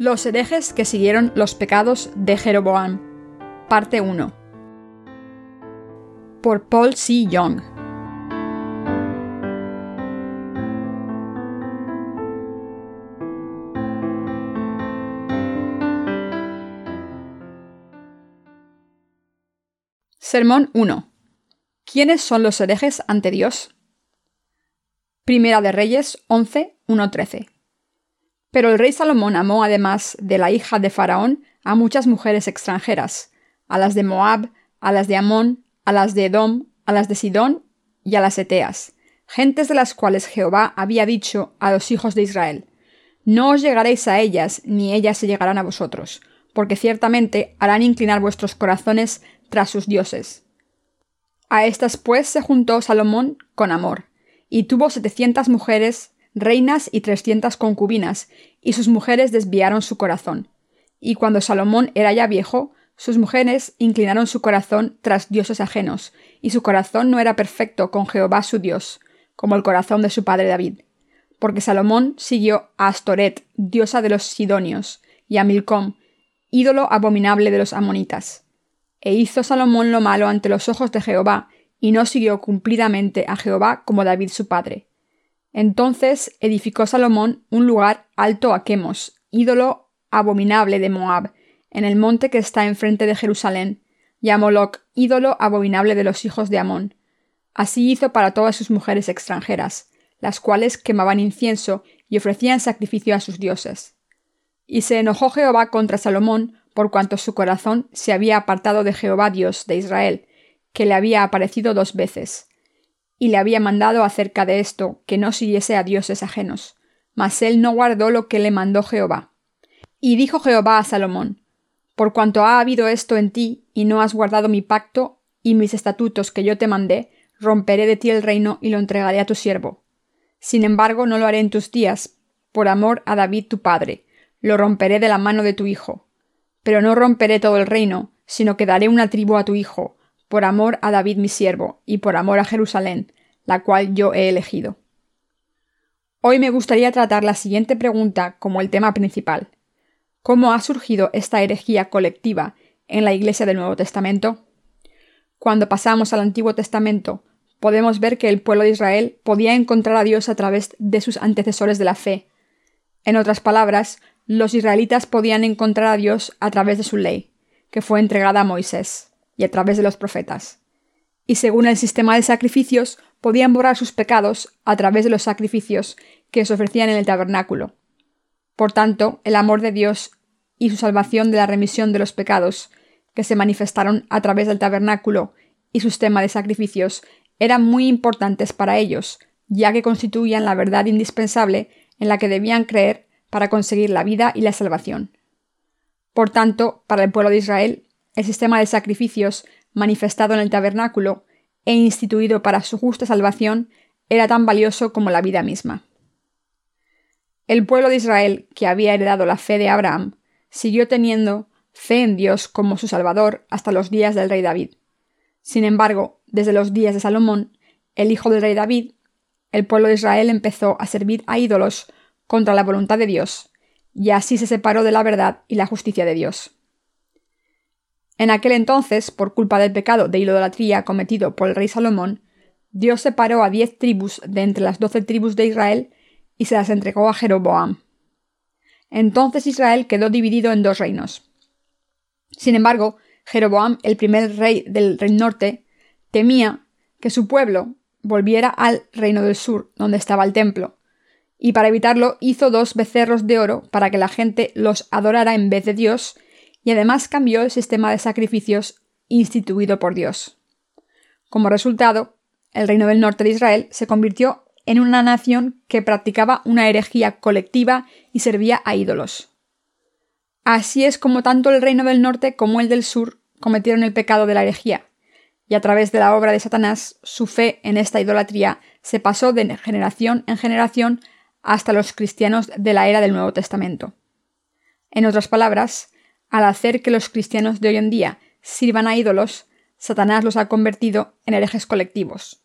Los herejes que siguieron los pecados de Jeroboam. Parte 1. Por Paul C. Young. Sermón 1. ¿Quiénes son los herejes ante Dios? Primera de Reyes 11, 1-13. Pero el rey Salomón amó además de la hija de Faraón a muchas mujeres extranjeras, a las de Moab, a las de Amón, a las de Edom, a las de Sidón y a las Eteas, gentes de las cuales Jehová había dicho a los hijos de Israel, No os llegaréis a ellas, ni ellas se llegarán a vosotros, porque ciertamente harán inclinar vuestros corazones tras sus dioses. A estas pues se juntó Salomón con amor, y tuvo setecientas mujeres, reinas y trescientas concubinas, y sus mujeres desviaron su corazón. Y cuando Salomón era ya viejo, sus mujeres inclinaron su corazón tras dioses ajenos, y su corazón no era perfecto con Jehová su Dios, como el corazón de su padre David. Porque Salomón siguió a Astoret, diosa de los Sidonios, y a Milcom, ídolo abominable de los amonitas. E hizo Salomón lo malo ante los ojos de Jehová, y no siguió cumplidamente a Jehová como David su padre. Entonces edificó Salomón un lugar alto a Quemos, ídolo abominable de Moab, en el monte que está enfrente de Jerusalén, y a Moloch, ídolo abominable de los hijos de Amón. Así hizo para todas sus mujeres extranjeras, las cuales quemaban incienso y ofrecían sacrificio a sus dioses. Y se enojó Jehová contra Salomón por cuanto su corazón se había apartado de Jehová Dios de Israel, que le había aparecido dos veces, y le había mandado acerca de esto que no siguiese a dioses ajenos. Mas él no guardó lo que le mandó Jehová. Y dijo Jehová a Salomón, Por cuanto ha habido esto en ti, y no has guardado mi pacto y mis estatutos que yo te mandé, romperé de ti el reino y lo entregaré a tu siervo. Sin embargo, no lo haré en tus días, por amor a David tu padre, lo romperé de la mano de tu hijo. Pero no romperé todo el reino, sino que daré una tribu a tu hijo, por amor a David mi siervo, y por amor a Jerusalén, la cual yo he elegido. Hoy me gustaría tratar la siguiente pregunta como el tema principal. ¿Cómo ha surgido esta herejía colectiva en la Iglesia del Nuevo Testamento? Cuando pasamos al Antiguo Testamento, podemos ver que el pueblo de Israel podía encontrar a Dios a través de sus antecesores de la fe. En otras palabras, los israelitas podían encontrar a Dios a través de su ley, que fue entregada a Moisés y a través de los profetas. Y según el sistema de sacrificios, podían borrar sus pecados a través de los sacrificios que se ofrecían en el tabernáculo. Por tanto, el amor de Dios y su salvación de la remisión de los pecados, que se manifestaron a través del tabernáculo y su sistema de sacrificios, eran muy importantes para ellos, ya que constituían la verdad indispensable en la que debían creer para conseguir la vida y la salvación. Por tanto, para el pueblo de Israel, el sistema de sacrificios manifestado en el tabernáculo e instituido para su justa salvación era tan valioso como la vida misma. El pueblo de Israel, que había heredado la fe de Abraham, siguió teniendo fe en Dios como su Salvador hasta los días del rey David. Sin embargo, desde los días de Salomón, el hijo del rey David, el pueblo de Israel empezó a servir a ídolos contra la voluntad de Dios, y así se separó de la verdad y la justicia de Dios. En aquel entonces, por culpa del pecado de idolatría cometido por el rey Salomón, Dios separó a diez tribus de entre las doce tribus de Israel y se las entregó a Jeroboam. Entonces Israel quedó dividido en dos reinos. Sin embargo, Jeroboam, el primer rey del reino norte, temía que su pueblo volviera al reino del sur, donde estaba el templo, y para evitarlo hizo dos becerros de oro para que la gente los adorara en vez de Dios y además cambió el sistema de sacrificios instituido por Dios. Como resultado, el reino del norte de Israel se convirtió en una nación que practicaba una herejía colectiva y servía a ídolos. Así es como tanto el reino del norte como el del sur cometieron el pecado de la herejía, y a través de la obra de Satanás su fe en esta idolatría se pasó de generación en generación hasta los cristianos de la era del Nuevo Testamento. En otras palabras, al hacer que los cristianos de hoy en día sirvan a ídolos, Satanás los ha convertido en herejes colectivos.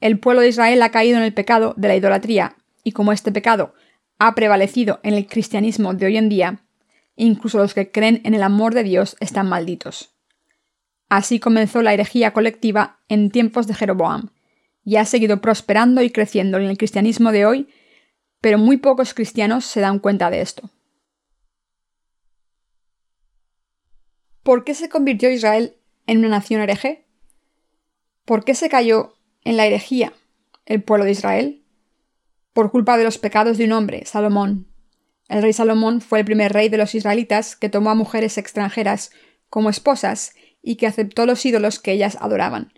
El pueblo de Israel ha caído en el pecado de la idolatría, y como este pecado ha prevalecido en el cristianismo de hoy en día, incluso los que creen en el amor de Dios están malditos. Así comenzó la herejía colectiva en tiempos de Jeroboam, y ha seguido prosperando y creciendo en el cristianismo de hoy, pero muy pocos cristianos se dan cuenta de esto. ¿Por qué se convirtió Israel en una nación hereje? ¿Por qué se cayó en la herejía el pueblo de Israel? Por culpa de los pecados de un hombre, Salomón. El rey Salomón fue el primer rey de los israelitas que tomó a mujeres extranjeras como esposas y que aceptó los ídolos que ellas adoraban.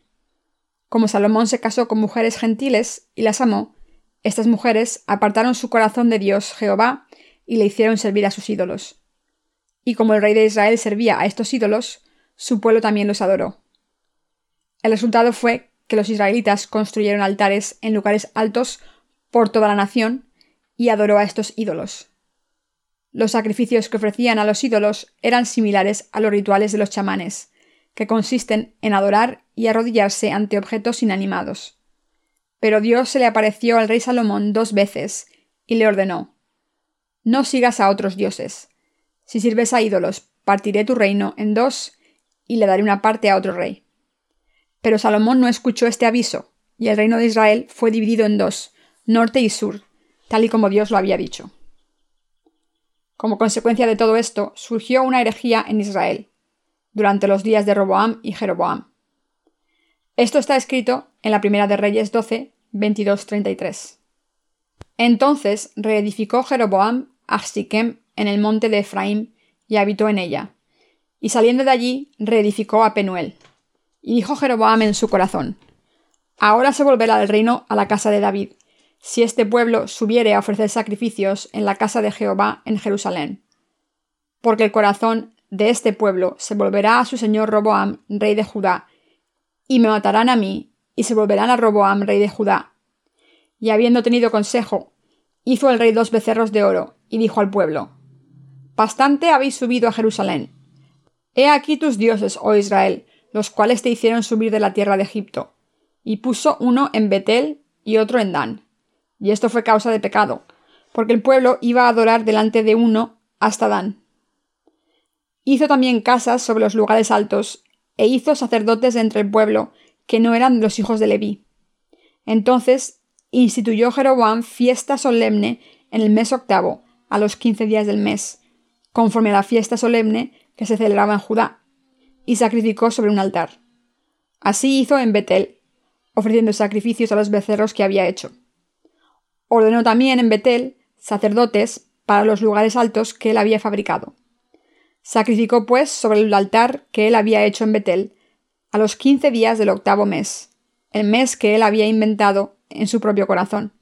Como Salomón se casó con mujeres gentiles y las amó, estas mujeres apartaron su corazón de Dios Jehová y le hicieron servir a sus ídolos. Y como el rey de Israel servía a estos ídolos, su pueblo también los adoró. El resultado fue que los israelitas construyeron altares en lugares altos por toda la nación y adoró a estos ídolos. Los sacrificios que ofrecían a los ídolos eran similares a los rituales de los chamanes, que consisten en adorar y arrodillarse ante objetos inanimados. Pero Dios se le apareció al rey Salomón dos veces y le ordenó No sigas a otros dioses. Si sirves a ídolos, partiré tu reino en dos y le daré una parte a otro rey. Pero Salomón no escuchó este aviso, y el reino de Israel fue dividido en dos, norte y sur, tal y como Dios lo había dicho. Como consecuencia de todo esto, surgió una herejía en Israel, durante los días de Roboam y Jeroboam. Esto está escrito en la Primera de Reyes 12, 22-33. Entonces reedificó Jeroboam a en el monte de Efraín y habitó en ella, y saliendo de allí, reedificó a Penuel. Y dijo Jeroboam en su corazón, Ahora se volverá el reino a la casa de David, si este pueblo subiere a ofrecer sacrificios en la casa de Jehová en Jerusalén. Porque el corazón de este pueblo se volverá a su señor Roboam, rey de Judá, y me matarán a mí, y se volverán a Roboam, rey de Judá. Y habiendo tenido consejo, hizo el rey dos becerros de oro, y dijo al pueblo, Bastante habéis subido a Jerusalén, He aquí tus dioses, oh Israel, los cuales te hicieron subir de la tierra de Egipto. Y puso uno en Betel y otro en Dan. Y esto fue causa de pecado, porque el pueblo iba a adorar delante de uno hasta Dan. Hizo también casas sobre los lugares altos, e hizo sacerdotes entre el pueblo, que no eran los hijos de Leví. Entonces instituyó Jeroboam fiesta solemne en el mes octavo, a los quince días del mes, conforme a la fiesta solemne que se celebraba en Judá, y sacrificó sobre un altar. Así hizo en Betel, ofreciendo sacrificios a los becerros que había hecho. Ordenó también en Betel sacerdotes para los lugares altos que él había fabricado. Sacrificó, pues, sobre el altar que él había hecho en Betel, a los quince días del octavo mes, el mes que él había inventado en su propio corazón,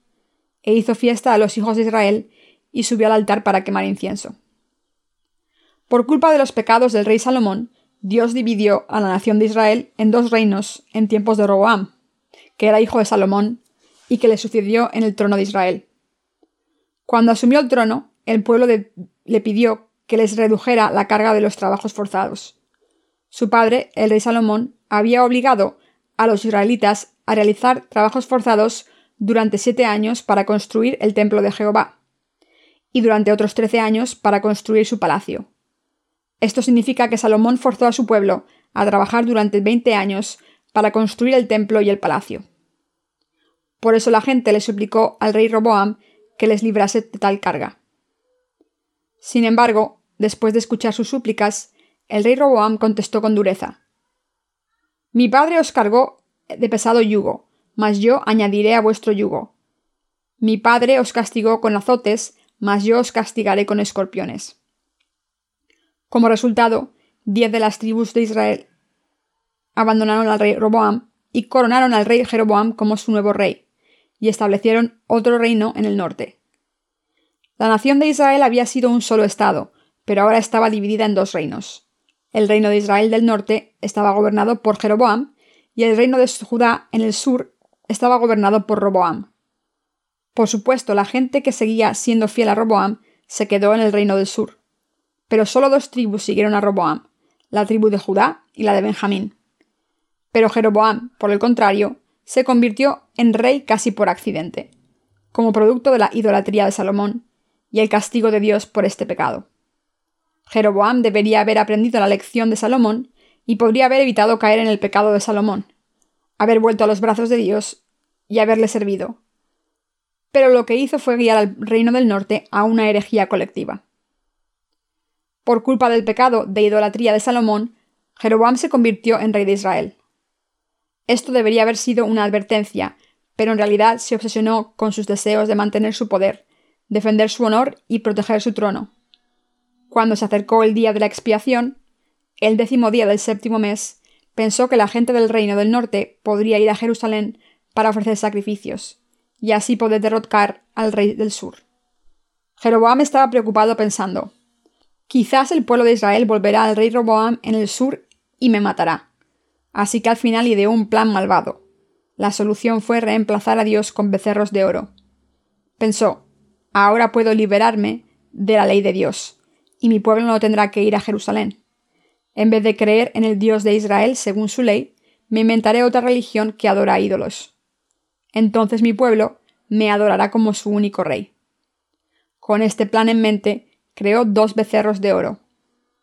e hizo fiesta a los hijos de Israel y subió al altar para quemar incienso. Por culpa de los pecados del rey Salomón, Dios dividió a la nación de Israel en dos reinos en tiempos de Roboam, que era hijo de Salomón y que le sucedió en el trono de Israel. Cuando asumió el trono, el pueblo le pidió que les redujera la carga de los trabajos forzados. Su padre, el rey Salomón, había obligado a los israelitas a realizar trabajos forzados durante siete años para construir el templo de Jehová, y durante otros trece años para construir su palacio. Esto significa que Salomón forzó a su pueblo a trabajar durante 20 años para construir el templo y el palacio. Por eso la gente le suplicó al rey Roboam que les librase de tal carga. Sin embargo, después de escuchar sus súplicas, el rey Roboam contestó con dureza. Mi padre os cargó de pesado yugo, mas yo añadiré a vuestro yugo. Mi padre os castigó con azotes, mas yo os castigaré con escorpiones. Como resultado, diez de las tribus de Israel abandonaron al rey Roboam y coronaron al rey Jeroboam como su nuevo rey, y establecieron otro reino en el norte. La nación de Israel había sido un solo estado, pero ahora estaba dividida en dos reinos. El reino de Israel del norte estaba gobernado por Jeroboam, y el reino de Judá en el sur estaba gobernado por Roboam. Por supuesto, la gente que seguía siendo fiel a Roboam se quedó en el reino del sur pero solo dos tribus siguieron a Roboam, la tribu de Judá y la de Benjamín. Pero Jeroboam, por el contrario, se convirtió en rey casi por accidente, como producto de la idolatría de Salomón, y el castigo de Dios por este pecado. Jeroboam debería haber aprendido la lección de Salomón y podría haber evitado caer en el pecado de Salomón, haber vuelto a los brazos de Dios y haberle servido. Pero lo que hizo fue guiar al reino del norte a una herejía colectiva. Por culpa del pecado de idolatría de Salomón, Jeroboam se convirtió en rey de Israel. Esto debería haber sido una advertencia, pero en realidad se obsesionó con sus deseos de mantener su poder, defender su honor y proteger su trono. Cuando se acercó el día de la expiación, el décimo día del séptimo mes, pensó que la gente del reino del norte podría ir a Jerusalén para ofrecer sacrificios, y así poder derrocar al rey del sur. Jeroboam estaba preocupado pensando, quizás el pueblo de Israel volverá al rey Roboam en el sur y me matará. Así que al final ideó un plan malvado. La solución fue reemplazar a Dios con becerros de oro. Pensó, ahora puedo liberarme de la ley de Dios, y mi pueblo no tendrá que ir a Jerusalén. En vez de creer en el Dios de Israel según su ley, me inventaré otra religión que adora ídolos. Entonces mi pueblo me adorará como su único rey. Con este plan en mente, creó dos becerros de oro.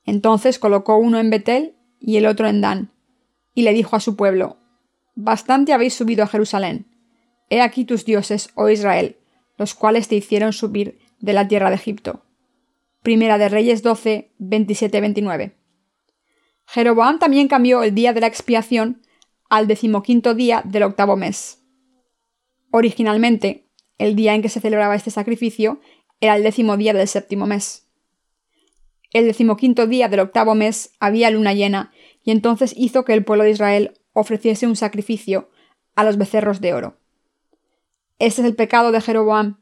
Entonces colocó uno en Betel y el otro en Dan, y le dijo a su pueblo, Bastante habéis subido a Jerusalén. He aquí tus dioses, oh Israel, los cuales te hicieron subir de la tierra de Egipto. Primera de Reyes 12, 27-29. Jeroboam también cambió el día de la expiación al decimoquinto día del octavo mes. Originalmente, el día en que se celebraba este sacrificio era el décimo día del séptimo mes. El decimoquinto día del octavo mes había luna llena y entonces hizo que el pueblo de Israel ofreciese un sacrificio a los becerros de oro. Este es el pecado de Jeroboam,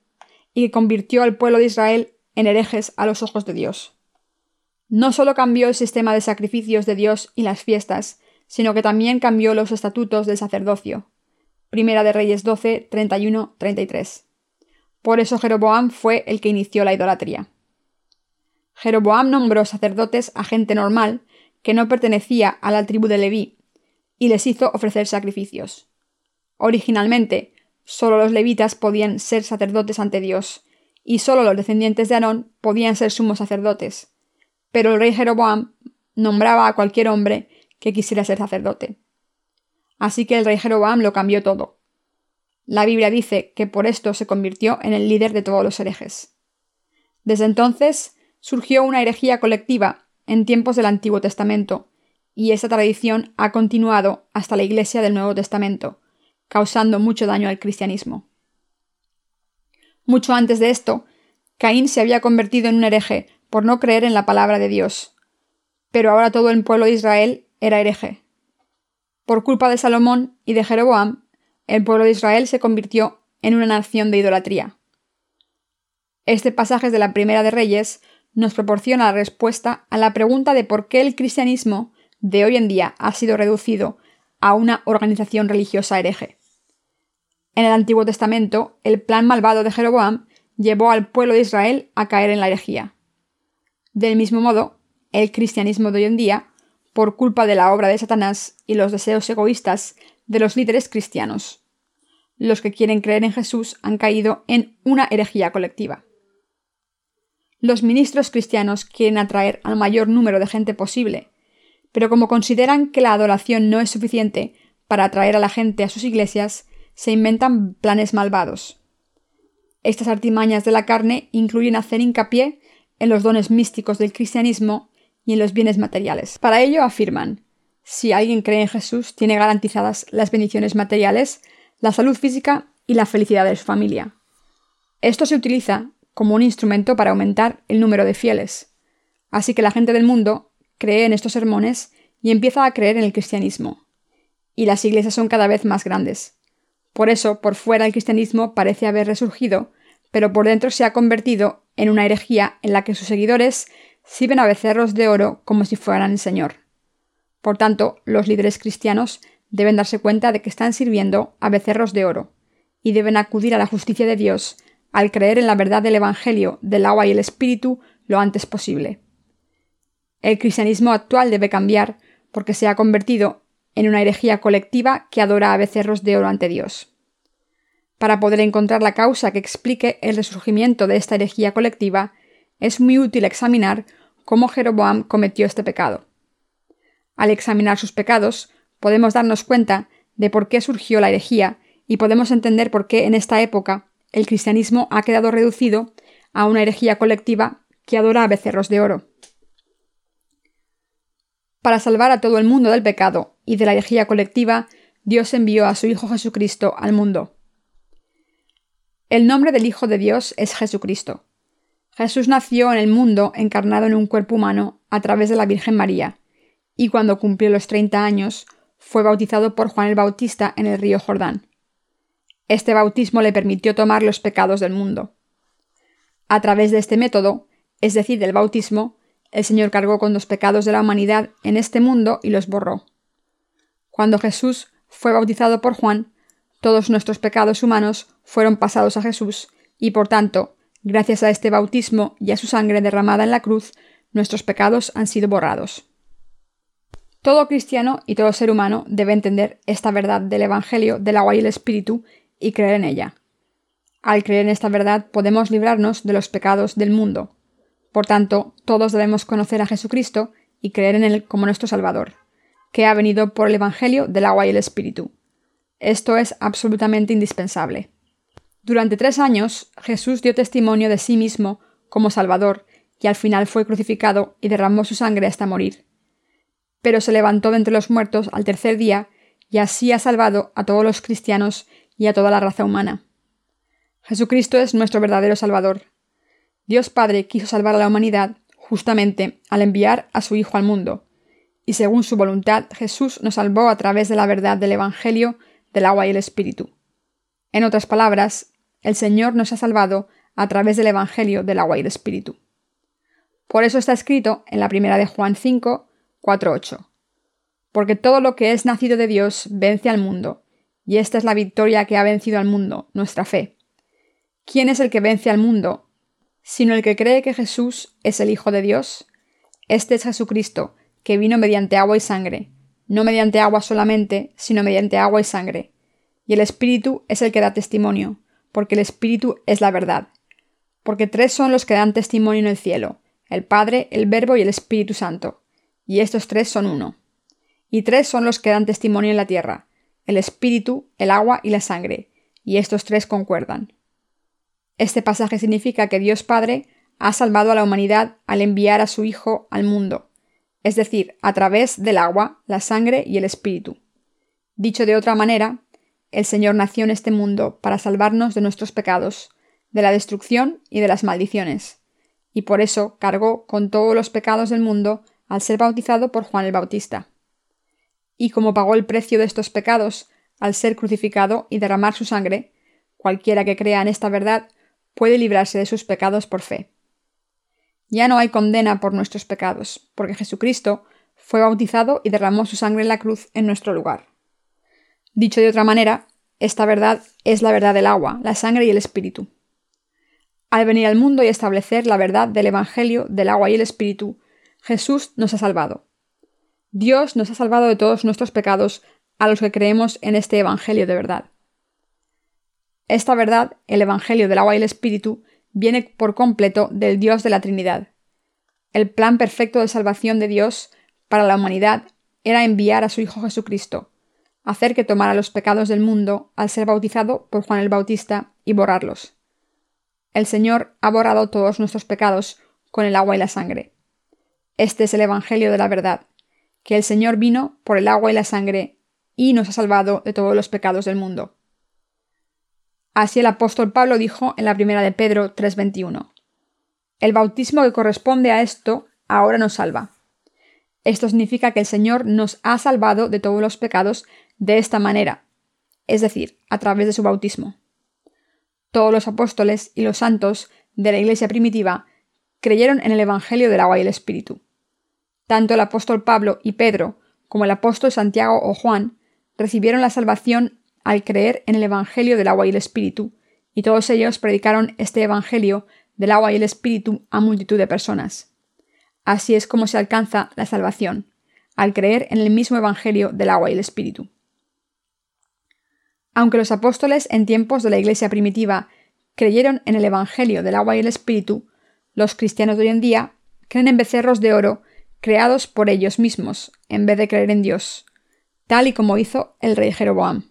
y que convirtió al pueblo de Israel en herejes a los ojos de Dios. No solo cambió el sistema de sacrificios de Dios y las fiestas, sino que también cambió los estatutos del sacerdocio. Primera de Reyes 12, 31, 33. Por eso Jeroboam fue el que inició la idolatría. Jeroboam nombró sacerdotes a gente normal que no pertenecía a la tribu de Leví, y les hizo ofrecer sacrificios. Originalmente, solo los levitas podían ser sacerdotes ante Dios, y solo los descendientes de Aarón podían ser sumos sacerdotes. Pero el rey Jeroboam nombraba a cualquier hombre que quisiera ser sacerdote. Así que el rey Jeroboam lo cambió todo. La Biblia dice que por esto se convirtió en el líder de todos los herejes. Desde entonces surgió una herejía colectiva en tiempos del Antiguo Testamento, y esa tradición ha continuado hasta la Iglesia del Nuevo Testamento, causando mucho daño al cristianismo. Mucho antes de esto, Caín se había convertido en un hereje por no creer en la palabra de Dios, pero ahora todo el pueblo de Israel era hereje. Por culpa de Salomón y de Jeroboam, el pueblo de Israel se convirtió en una nación de idolatría. Este pasaje de la Primera de Reyes nos proporciona la respuesta a la pregunta de por qué el cristianismo de hoy en día ha sido reducido a una organización religiosa hereje. En el Antiguo Testamento, el plan malvado de Jeroboam llevó al pueblo de Israel a caer en la herejía. Del mismo modo, el cristianismo de hoy en día, por culpa de la obra de Satanás y los deseos egoístas de los líderes cristianos. Los que quieren creer en Jesús han caído en una herejía colectiva. Los ministros cristianos quieren atraer al mayor número de gente posible, pero como consideran que la adoración no es suficiente para atraer a la gente a sus iglesias, se inventan planes malvados. Estas artimañas de la carne incluyen hacer hincapié en los dones místicos del cristianismo y en los bienes materiales. Para ello afirman, si alguien cree en Jesús, tiene garantizadas las bendiciones materiales, la salud física y la felicidad de su familia. Esto se utiliza como un instrumento para aumentar el número de fieles. Así que la gente del mundo cree en estos sermones y empieza a creer en el cristianismo. Y las iglesias son cada vez más grandes. Por eso, por fuera el cristianismo parece haber resurgido, pero por dentro se ha convertido en una herejía en la que sus seguidores sirven a becerros de oro como si fueran el Señor. Por tanto, los líderes cristianos deben darse cuenta de que están sirviendo a becerros de oro, y deben acudir a la justicia de Dios al creer en la verdad del Evangelio del agua y el Espíritu lo antes posible. El cristianismo actual debe cambiar porque se ha convertido en una herejía colectiva que adora a becerros de oro ante Dios. Para poder encontrar la causa que explique el resurgimiento de esta herejía colectiva, es muy útil examinar cómo Jeroboam cometió este pecado. Al examinar sus pecados, podemos darnos cuenta de por qué surgió la herejía y podemos entender por qué en esta época el cristianismo ha quedado reducido a una herejía colectiva que adora a becerros de oro. Para salvar a todo el mundo del pecado y de la herejía colectiva, Dios envió a su Hijo Jesucristo al mundo. El nombre del Hijo de Dios es Jesucristo. Jesús nació en el mundo encarnado en un cuerpo humano a través de la Virgen María, y cuando cumplió los 30 años fue bautizado por Juan el Bautista en el río Jordán. Este bautismo le permitió tomar los pecados del mundo. A través de este método, es decir, del bautismo, el Señor cargó con los pecados de la humanidad en este mundo y los borró. Cuando Jesús fue bautizado por Juan, todos nuestros pecados humanos fueron pasados a Jesús, y por tanto, gracias a este bautismo y a su sangre derramada en la cruz, nuestros pecados han sido borrados. Todo cristiano y todo ser humano debe entender esta verdad del Evangelio del agua y el Espíritu y creer en ella. Al creer en esta verdad podemos librarnos de los pecados del mundo. Por tanto, todos debemos conocer a Jesucristo y creer en Él como nuestro Salvador, que ha venido por el Evangelio del agua y el Espíritu. Esto es absolutamente indispensable. Durante tres años, Jesús dio testimonio de sí mismo como Salvador, y al final fue crucificado y derramó su sangre hasta morir. Pero se levantó de entre los muertos al tercer día, y así ha salvado a todos los cristianos y a toda la raza humana. Jesucristo es nuestro verdadero Salvador. Dios Padre quiso salvar a la humanidad justamente al enviar a su Hijo al mundo, y según su voluntad Jesús nos salvó a través de la verdad del Evangelio, del agua y el Espíritu. En otras palabras, el Señor nos ha salvado a través del Evangelio del agua y el Espíritu. Por eso está escrito en la primera de Juan 5, 4, 8. Porque todo lo que es nacido de Dios vence al mundo, y esta es la victoria que ha vencido al mundo, nuestra fe. ¿Quién es el que vence al mundo? Sino el que cree que Jesús es el Hijo de Dios. Este es Jesucristo, que vino mediante agua y sangre, no mediante agua solamente, sino mediante agua y sangre. Y el Espíritu es el que da testimonio, porque el Espíritu es la verdad. Porque tres son los que dan testimonio en el cielo, el Padre, el Verbo y el Espíritu Santo, y estos tres son uno. Y tres son los que dan testimonio en la tierra, el espíritu, el agua y la sangre, y estos tres concuerdan. Este pasaje significa que Dios Padre ha salvado a la humanidad al enviar a su Hijo al mundo, es decir, a través del agua, la sangre y el espíritu. Dicho de otra manera, el Señor nació en este mundo para salvarnos de nuestros pecados, de la destrucción y de las maldiciones, y por eso cargó con todos los pecados del mundo al ser bautizado por Juan el Bautista y como pagó el precio de estos pecados al ser crucificado y derramar su sangre, cualquiera que crea en esta verdad puede librarse de sus pecados por fe. Ya no hay condena por nuestros pecados, porque Jesucristo fue bautizado y derramó su sangre en la cruz en nuestro lugar. Dicho de otra manera, esta verdad es la verdad del agua, la sangre y el espíritu. Al venir al mundo y establecer la verdad del Evangelio del agua y el espíritu, Jesús nos ha salvado. Dios nos ha salvado de todos nuestros pecados a los que creemos en este Evangelio de verdad. Esta verdad, el Evangelio del agua y el Espíritu, viene por completo del Dios de la Trinidad. El plan perfecto de salvación de Dios para la humanidad era enviar a su Hijo Jesucristo, hacer que tomara los pecados del mundo al ser bautizado por Juan el Bautista y borrarlos. El Señor ha borrado todos nuestros pecados con el agua y la sangre. Este es el Evangelio de la verdad, que el Señor vino por el agua y la sangre y nos ha salvado de todos los pecados del mundo. Así el apóstol Pablo dijo en la primera de Pedro 3:21. El bautismo que corresponde a esto ahora nos salva. Esto significa que el Señor nos ha salvado de todos los pecados de esta manera, es decir, a través de su bautismo. Todos los apóstoles y los santos de la Iglesia primitiva creyeron en el Evangelio del agua y el Espíritu. Tanto el apóstol Pablo y Pedro como el apóstol Santiago o Juan recibieron la salvación al creer en el Evangelio del agua y el Espíritu, y todos ellos predicaron este Evangelio del agua y el Espíritu a multitud de personas. Así es como se alcanza la salvación, al creer en el mismo Evangelio del agua y el Espíritu. Aunque los apóstoles en tiempos de la Iglesia primitiva creyeron en el Evangelio del agua y el Espíritu, los cristianos de hoy en día creen en becerros de oro creados por ellos mismos, en vez de creer en Dios, tal y como hizo el rey Jeroboam.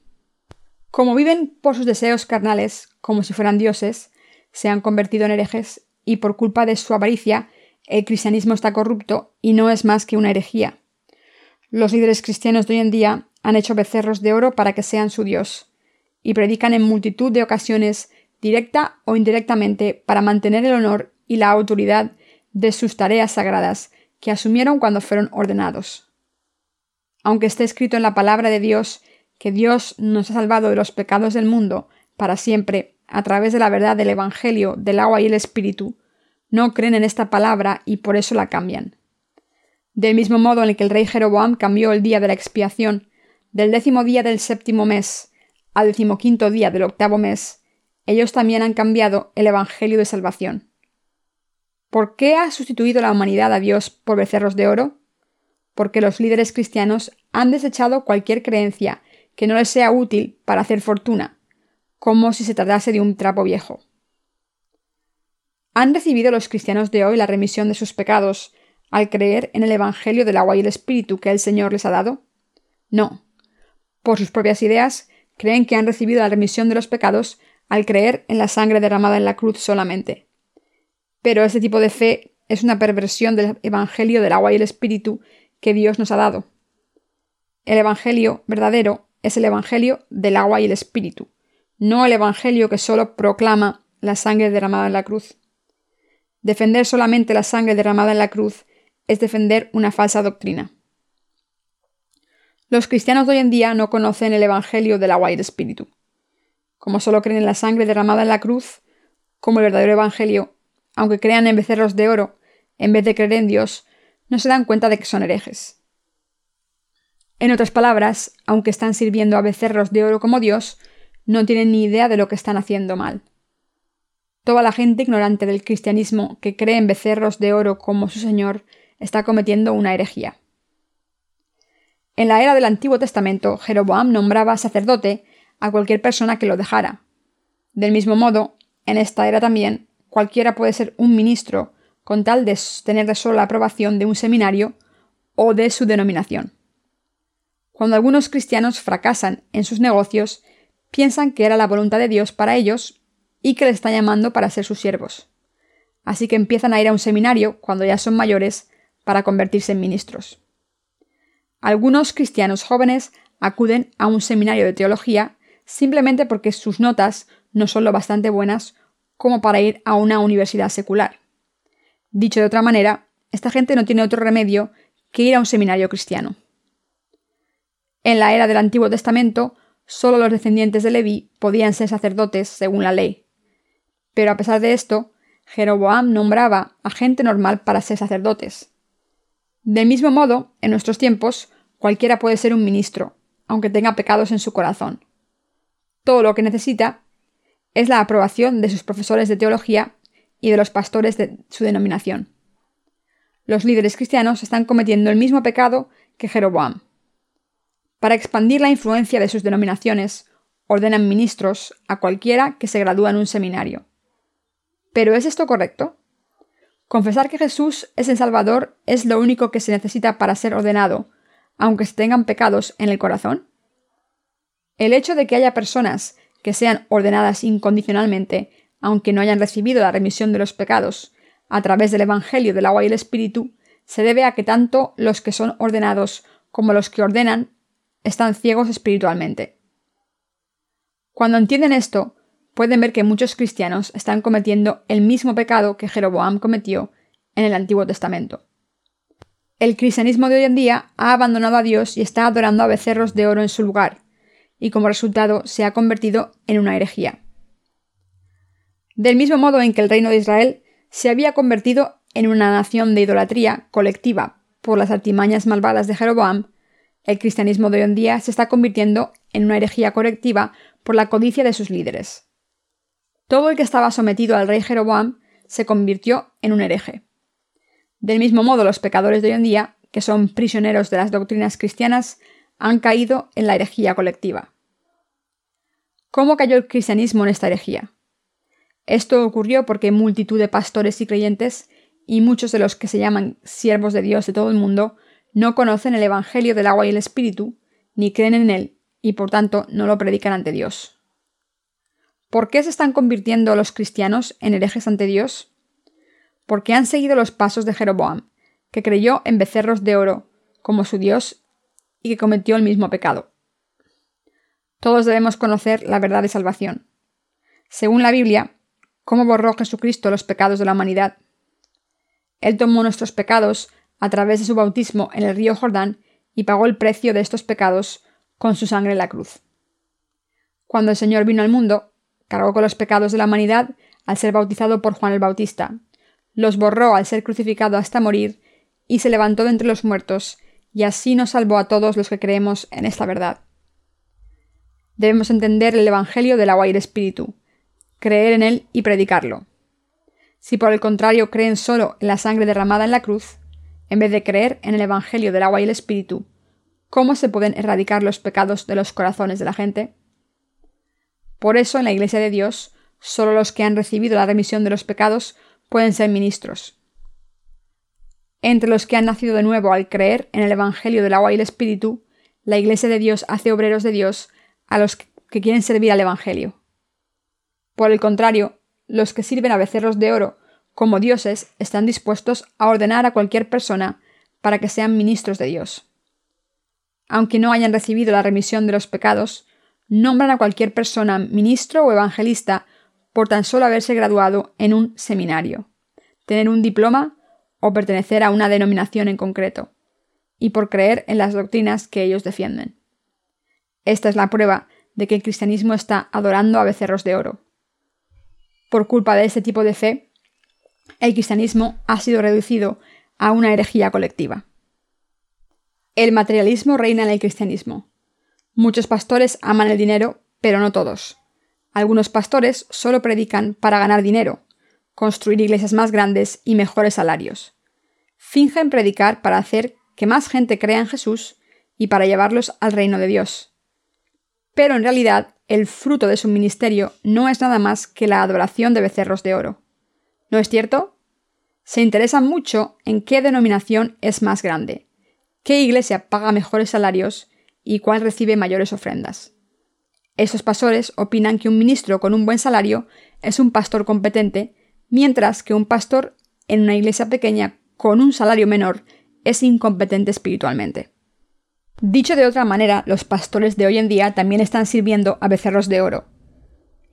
Como viven por sus deseos carnales, como si fueran dioses, se han convertido en herejes y por culpa de su avaricia, el cristianismo está corrupto y no es más que una herejía. Los líderes cristianos de hoy en día han hecho becerros de oro para que sean su Dios, y predican en multitud de ocasiones, directa o indirectamente, para mantener el honor y la autoridad de sus tareas sagradas que asumieron cuando fueron ordenados. Aunque esté escrito en la palabra de Dios que Dios nos ha salvado de los pecados del mundo para siempre a través de la verdad del Evangelio del agua y el Espíritu, no creen en esta palabra y por eso la cambian. Del mismo modo en el que el rey Jeroboam cambió el día de la expiación del décimo día del séptimo mes al decimoquinto día del octavo mes, ellos también han cambiado el Evangelio de salvación. ¿Por qué ha sustituido la humanidad a Dios por becerros de oro? Porque los líderes cristianos han desechado cualquier creencia que no les sea útil para hacer fortuna, como si se tratase de un trapo viejo. ¿Han recibido los cristianos de hoy la remisión de sus pecados al creer en el Evangelio del agua y el Espíritu que el Señor les ha dado? No. Por sus propias ideas, creen que han recibido la remisión de los pecados al creer en la sangre derramada en la cruz solamente. Pero ese tipo de fe es una perversión del Evangelio del agua y el Espíritu que Dios nos ha dado. El Evangelio verdadero es el Evangelio del agua y el Espíritu, no el Evangelio que solo proclama la sangre derramada en la cruz. Defender solamente la sangre derramada en la cruz es defender una falsa doctrina. Los cristianos de hoy en día no conocen el Evangelio del agua y del Espíritu. Como solo creen en la sangre derramada en la cruz, como el verdadero Evangelio, aunque crean en becerros de oro, en vez de creer en Dios, no se dan cuenta de que son herejes. En otras palabras, aunque están sirviendo a becerros de oro como Dios, no tienen ni idea de lo que están haciendo mal. Toda la gente ignorante del cristianismo que cree en becerros de oro como su Señor está cometiendo una herejía. En la era del Antiguo Testamento, Jeroboam nombraba sacerdote a cualquier persona que lo dejara. Del mismo modo, en esta era también, cualquiera puede ser un ministro con tal de tener de solo la aprobación de un seminario o de su denominación. Cuando algunos cristianos fracasan en sus negocios, piensan que era la voluntad de Dios para ellos y que les está llamando para ser sus siervos. Así que empiezan a ir a un seminario cuando ya son mayores para convertirse en ministros. Algunos cristianos jóvenes acuden a un seminario de teología simplemente porque sus notas no son lo bastante buenas como para ir a una universidad secular. Dicho de otra manera, esta gente no tiene otro remedio que ir a un seminario cristiano. En la era del Antiguo Testamento, solo los descendientes de Leví podían ser sacerdotes según la ley, pero a pesar de esto, Jeroboam nombraba a gente normal para ser sacerdotes. Del mismo modo, en nuestros tiempos, cualquiera puede ser un ministro, aunque tenga pecados en su corazón. Todo lo que necesita es la aprobación de sus profesores de teología y de los pastores de su denominación. Los líderes cristianos están cometiendo el mismo pecado que Jeroboam. Para expandir la influencia de sus denominaciones, ordenan ministros a cualquiera que se gradúa en un seminario. ¿Pero es esto correcto? Confesar que Jesús es el Salvador es lo único que se necesita para ser ordenado, aunque se tengan pecados en el corazón. El hecho de que haya personas que sean ordenadas incondicionalmente, aunque no hayan recibido la remisión de los pecados, a través del Evangelio del agua y el Espíritu, se debe a que tanto los que son ordenados como los que ordenan están ciegos espiritualmente. Cuando entienden esto, pueden ver que muchos cristianos están cometiendo el mismo pecado que Jeroboam cometió en el Antiguo Testamento. El cristianismo de hoy en día ha abandonado a Dios y está adorando a becerros de oro en su lugar, y como resultado se ha convertido en una herejía. Del mismo modo en que el reino de Israel se había convertido en una nación de idolatría colectiva por las artimañas malvadas de Jeroboam, el cristianismo de hoy en día se está convirtiendo en una herejía colectiva por la codicia de sus líderes. Todo el que estaba sometido al rey Jeroboam se convirtió en un hereje. Del mismo modo, los pecadores de hoy en día, que son prisioneros de las doctrinas cristianas, han caído en la herejía colectiva. ¿Cómo cayó el cristianismo en esta herejía? Esto ocurrió porque multitud de pastores y creyentes, y muchos de los que se llaman siervos de Dios de todo el mundo, no conocen el Evangelio del agua y el Espíritu, ni creen en él, y por tanto no lo predican ante Dios. ¿Por qué se están convirtiendo los cristianos en herejes ante Dios? Porque han seguido los pasos de Jeroboam, que creyó en becerros de oro como su Dios y que cometió el mismo pecado. Todos debemos conocer la verdad de salvación. Según la Biblia, ¿cómo borró Jesucristo los pecados de la humanidad? Él tomó nuestros pecados a través de su bautismo en el río Jordán y pagó el precio de estos pecados con su sangre en la cruz. Cuando el Señor vino al mundo, cargó con los pecados de la humanidad al ser bautizado por Juan el Bautista, los borró al ser crucificado hasta morir y se levantó de entre los muertos, y así nos salvó a todos los que creemos en esta verdad. Debemos entender el Evangelio del agua y el Espíritu, creer en él y predicarlo. Si por el contrario creen solo en la sangre derramada en la cruz, en vez de creer en el Evangelio del agua y el Espíritu, ¿cómo se pueden erradicar los pecados de los corazones de la gente? Por eso en la Iglesia de Dios, solo los que han recibido la remisión de los pecados pueden ser ministros. Entre los que han nacido de nuevo al creer en el Evangelio del agua y el Espíritu, la Iglesia de Dios hace obreros de Dios a los que quieren servir al Evangelio. Por el contrario, los que sirven a becerros de oro como dioses están dispuestos a ordenar a cualquier persona para que sean ministros de Dios. Aunque no hayan recibido la remisión de los pecados, nombran a cualquier persona ministro o evangelista por tan solo haberse graduado en un seminario, tener un diploma o pertenecer a una denominación en concreto, y por creer en las doctrinas que ellos defienden. Esta es la prueba de que el cristianismo está adorando a becerros de oro. Por culpa de este tipo de fe, el cristianismo ha sido reducido a una herejía colectiva. El materialismo reina en el cristianismo. Muchos pastores aman el dinero, pero no todos. Algunos pastores solo predican para ganar dinero, construir iglesias más grandes y mejores salarios. Fingen predicar para hacer que más gente crea en Jesús y para llevarlos al reino de Dios. Pero en realidad, el fruto de su ministerio no es nada más que la adoración de becerros de oro. ¿No es cierto? Se interesan mucho en qué denominación es más grande, qué iglesia paga mejores salarios y cuál recibe mayores ofrendas. Esos pastores opinan que un ministro con un buen salario es un pastor competente, mientras que un pastor en una iglesia pequeña con un salario menor es incompetente espiritualmente. Dicho de otra manera, los pastores de hoy en día también están sirviendo a becerros de oro.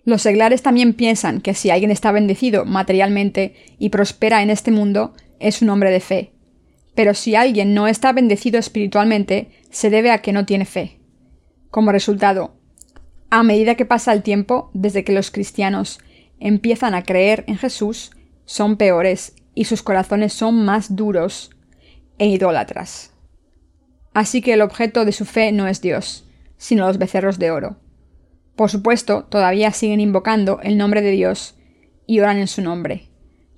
Los seglares también piensan que si alguien está bendecido materialmente y prospera en este mundo, es un hombre de fe. Pero si alguien no está bendecido espiritualmente, se debe a que no tiene fe. Como resultado, a medida que pasa el tiempo, desde que los cristianos empiezan a creer en Jesús, son peores y sus corazones son más duros e idólatras. Así que el objeto de su fe no es Dios, sino los becerros de oro. Por supuesto, todavía siguen invocando el nombre de Dios y oran en su nombre,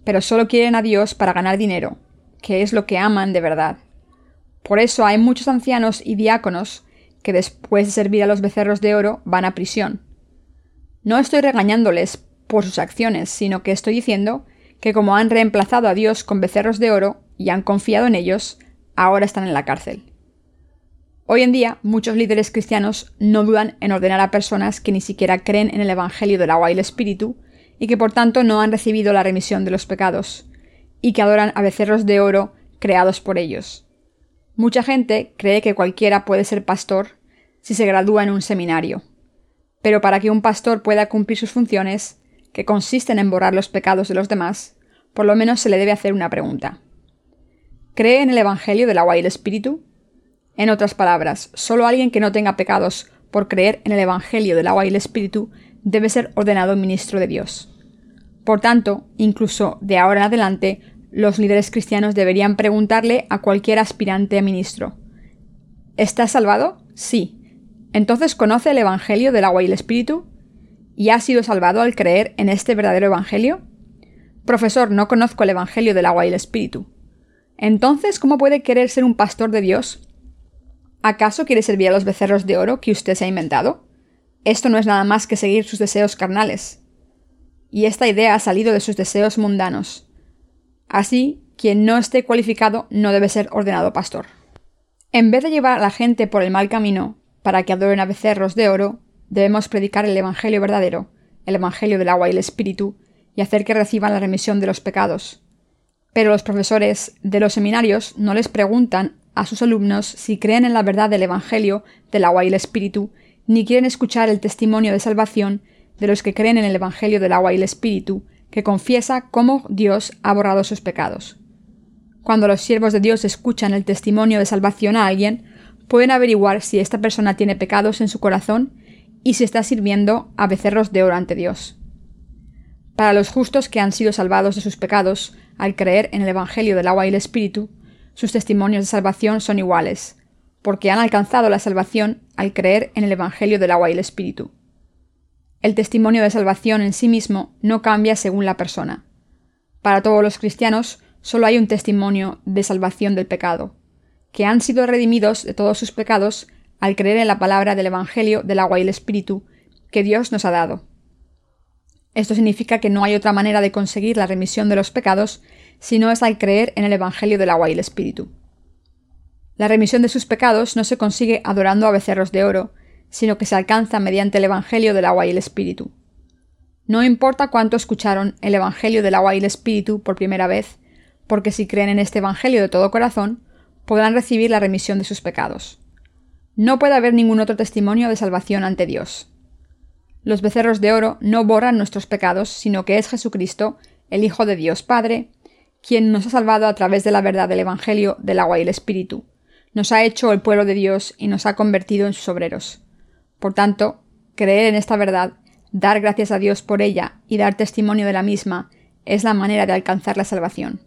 pero solo quieren a Dios para ganar dinero, que es lo que aman de verdad. Por eso hay muchos ancianos y diáconos que después de servir a los becerros de oro van a prisión. No estoy regañándoles por sus acciones, sino que estoy diciendo que como han reemplazado a Dios con becerros de oro y han confiado en ellos, ahora están en la cárcel. Hoy en día, muchos líderes cristianos no dudan en ordenar a personas que ni siquiera creen en el Evangelio del agua y el Espíritu, y que por tanto no han recibido la remisión de los pecados, y que adoran a becerros de oro creados por ellos. Mucha gente cree que cualquiera puede ser pastor si se gradúa en un seminario. Pero para que un pastor pueda cumplir sus funciones, que consisten en borrar los pecados de los demás, por lo menos se le debe hacer una pregunta. ¿Cree en el Evangelio del agua y el Espíritu? En otras palabras, solo alguien que no tenga pecados por creer en el Evangelio del agua y el Espíritu debe ser ordenado ministro de Dios. Por tanto, incluso de ahora en adelante, los líderes cristianos deberían preguntarle a cualquier aspirante a ministro, ¿Estás salvado? Sí. Entonces conoce el Evangelio del agua y el Espíritu? ¿Y ha sido salvado al creer en este verdadero Evangelio? Profesor, no conozco el Evangelio del agua y el Espíritu. Entonces, ¿cómo puede querer ser un pastor de Dios? ¿Acaso quiere servir a los becerros de oro que usted se ha inventado? Esto no es nada más que seguir sus deseos carnales. Y esta idea ha salido de sus deseos mundanos. Así, quien no esté cualificado no debe ser ordenado pastor. En vez de llevar a la gente por el mal camino, para que adoren a becerros de oro, debemos predicar el Evangelio verdadero, el Evangelio del agua y el Espíritu, y hacer que reciban la remisión de los pecados. Pero los profesores de los seminarios no les preguntan a sus alumnos si creen en la verdad del Evangelio del agua y el Espíritu, ni quieren escuchar el testimonio de salvación de los que creen en el Evangelio del agua y el Espíritu, que confiesa cómo Dios ha borrado sus pecados. Cuando los siervos de Dios escuchan el testimonio de salvación a alguien, pueden averiguar si esta persona tiene pecados en su corazón y si está sirviendo a becerros de oro ante Dios. Para los justos que han sido salvados de sus pecados al creer en el Evangelio del agua y el Espíritu, sus testimonios de salvación son iguales, porque han alcanzado la salvación al creer en el Evangelio del agua y el Espíritu. El testimonio de salvación en sí mismo no cambia según la persona. Para todos los cristianos solo hay un testimonio de salvación del pecado, que han sido redimidos de todos sus pecados al creer en la palabra del Evangelio del agua y el Espíritu que Dios nos ha dado. Esto significa que no hay otra manera de conseguir la remisión de los pecados si no es al creer en el Evangelio del agua y el Espíritu. La remisión de sus pecados no se consigue adorando a becerros de oro, sino que se alcanza mediante el Evangelio del agua y el Espíritu. No importa cuánto escucharon el Evangelio del agua y el Espíritu por primera vez, porque si creen en este Evangelio de todo corazón, podrán recibir la remisión de sus pecados. No puede haber ningún otro testimonio de salvación ante Dios. Los becerros de oro no borran nuestros pecados, sino que es Jesucristo, el Hijo de Dios Padre, quien nos ha salvado a través de la verdad del Evangelio del agua y el Espíritu, nos ha hecho el pueblo de Dios y nos ha convertido en sus obreros. Por tanto, creer en esta verdad, dar gracias a Dios por ella y dar testimonio de la misma es la manera de alcanzar la salvación.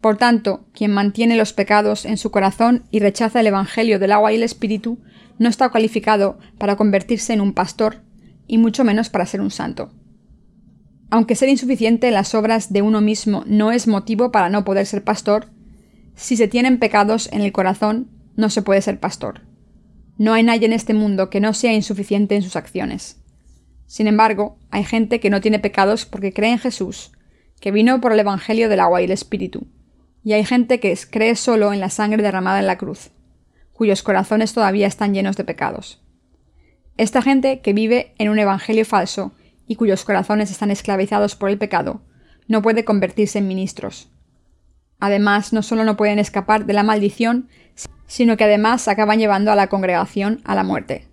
Por tanto, quien mantiene los pecados en su corazón y rechaza el Evangelio del agua y el Espíritu, no está cualificado para convertirse en un pastor, y mucho menos para ser un santo. Aunque ser insuficiente en las obras de uno mismo no es motivo para no poder ser pastor, si se tienen pecados en el corazón, no se puede ser pastor. No hay nadie en este mundo que no sea insuficiente en sus acciones. Sin embargo, hay gente que no tiene pecados porque cree en Jesús, que vino por el Evangelio del agua y el Espíritu, y hay gente que cree solo en la sangre derramada en la cruz, cuyos corazones todavía están llenos de pecados. Esta gente que vive en un evangelio falso y cuyos corazones están esclavizados por el pecado, no puede convertirse en ministros. Además, no solo no pueden escapar de la maldición, sino que además acaban llevando a la congregación a la muerte.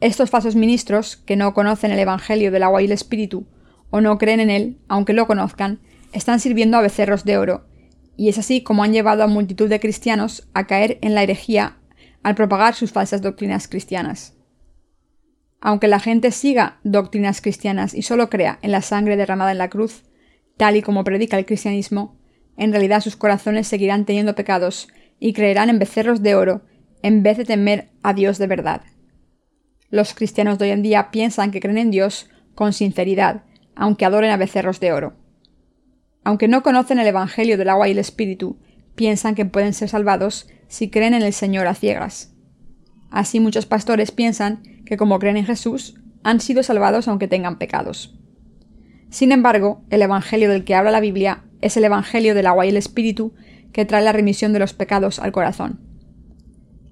Estos falsos ministros, que no conocen el Evangelio del agua y el Espíritu, o no creen en él, aunque lo conozcan, están sirviendo a becerros de oro y es así como han llevado a multitud de cristianos a caer en la herejía al propagar sus falsas doctrinas cristianas. Aunque la gente siga doctrinas cristianas y solo crea en la sangre derramada en la cruz, tal y como predica el cristianismo, en realidad sus corazones seguirán teniendo pecados y creerán en becerros de oro en vez de temer a Dios de verdad. Los cristianos de hoy en día piensan que creen en Dios con sinceridad, aunque adoren a becerros de oro. Aunque no conocen el Evangelio del agua y el Espíritu, piensan que pueden ser salvados si creen en el Señor a ciegas. Así muchos pastores piensan que como creen en Jesús, han sido salvados aunque tengan pecados. Sin embargo, el Evangelio del que habla la Biblia es el Evangelio del agua y el Espíritu que trae la remisión de los pecados al corazón.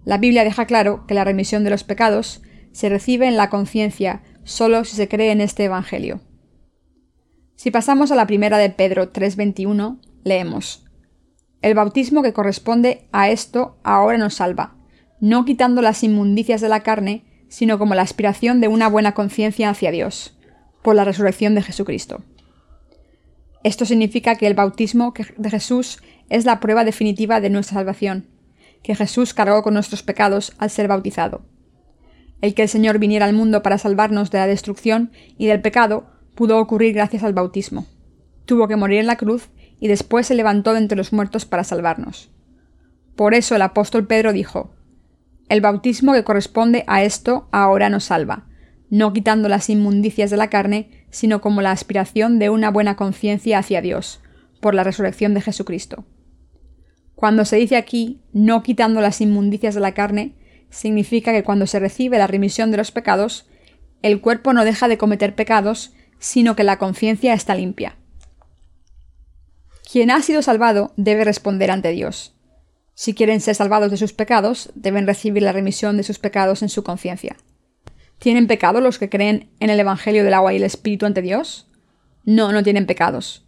La Biblia deja claro que la remisión de los pecados se recibe en la conciencia solo si se cree en este Evangelio. Si pasamos a la primera de Pedro 3:21, leemos, El bautismo que corresponde a esto ahora nos salva, no quitando las inmundicias de la carne, sino como la aspiración de una buena conciencia hacia Dios, por la resurrección de Jesucristo. Esto significa que el bautismo de Jesús es la prueba definitiva de nuestra salvación, que Jesús cargó con nuestros pecados al ser bautizado. El que el Señor viniera al mundo para salvarnos de la destrucción y del pecado pudo ocurrir gracias al bautismo. Tuvo que morir en la cruz y después se levantó de entre los muertos para salvarnos. Por eso el apóstol Pedro dijo, El bautismo que corresponde a esto ahora nos salva, no quitando las inmundicias de la carne, sino como la aspiración de una buena conciencia hacia Dios, por la resurrección de Jesucristo. Cuando se dice aquí, no quitando las inmundicias de la carne, significa que cuando se recibe la remisión de los pecados, el cuerpo no deja de cometer pecados, sino que la conciencia está limpia. Quien ha sido salvado debe responder ante Dios. Si quieren ser salvados de sus pecados, deben recibir la remisión de sus pecados en su conciencia. ¿Tienen pecado los que creen en el Evangelio del agua y el Espíritu ante Dios? No, no tienen pecados.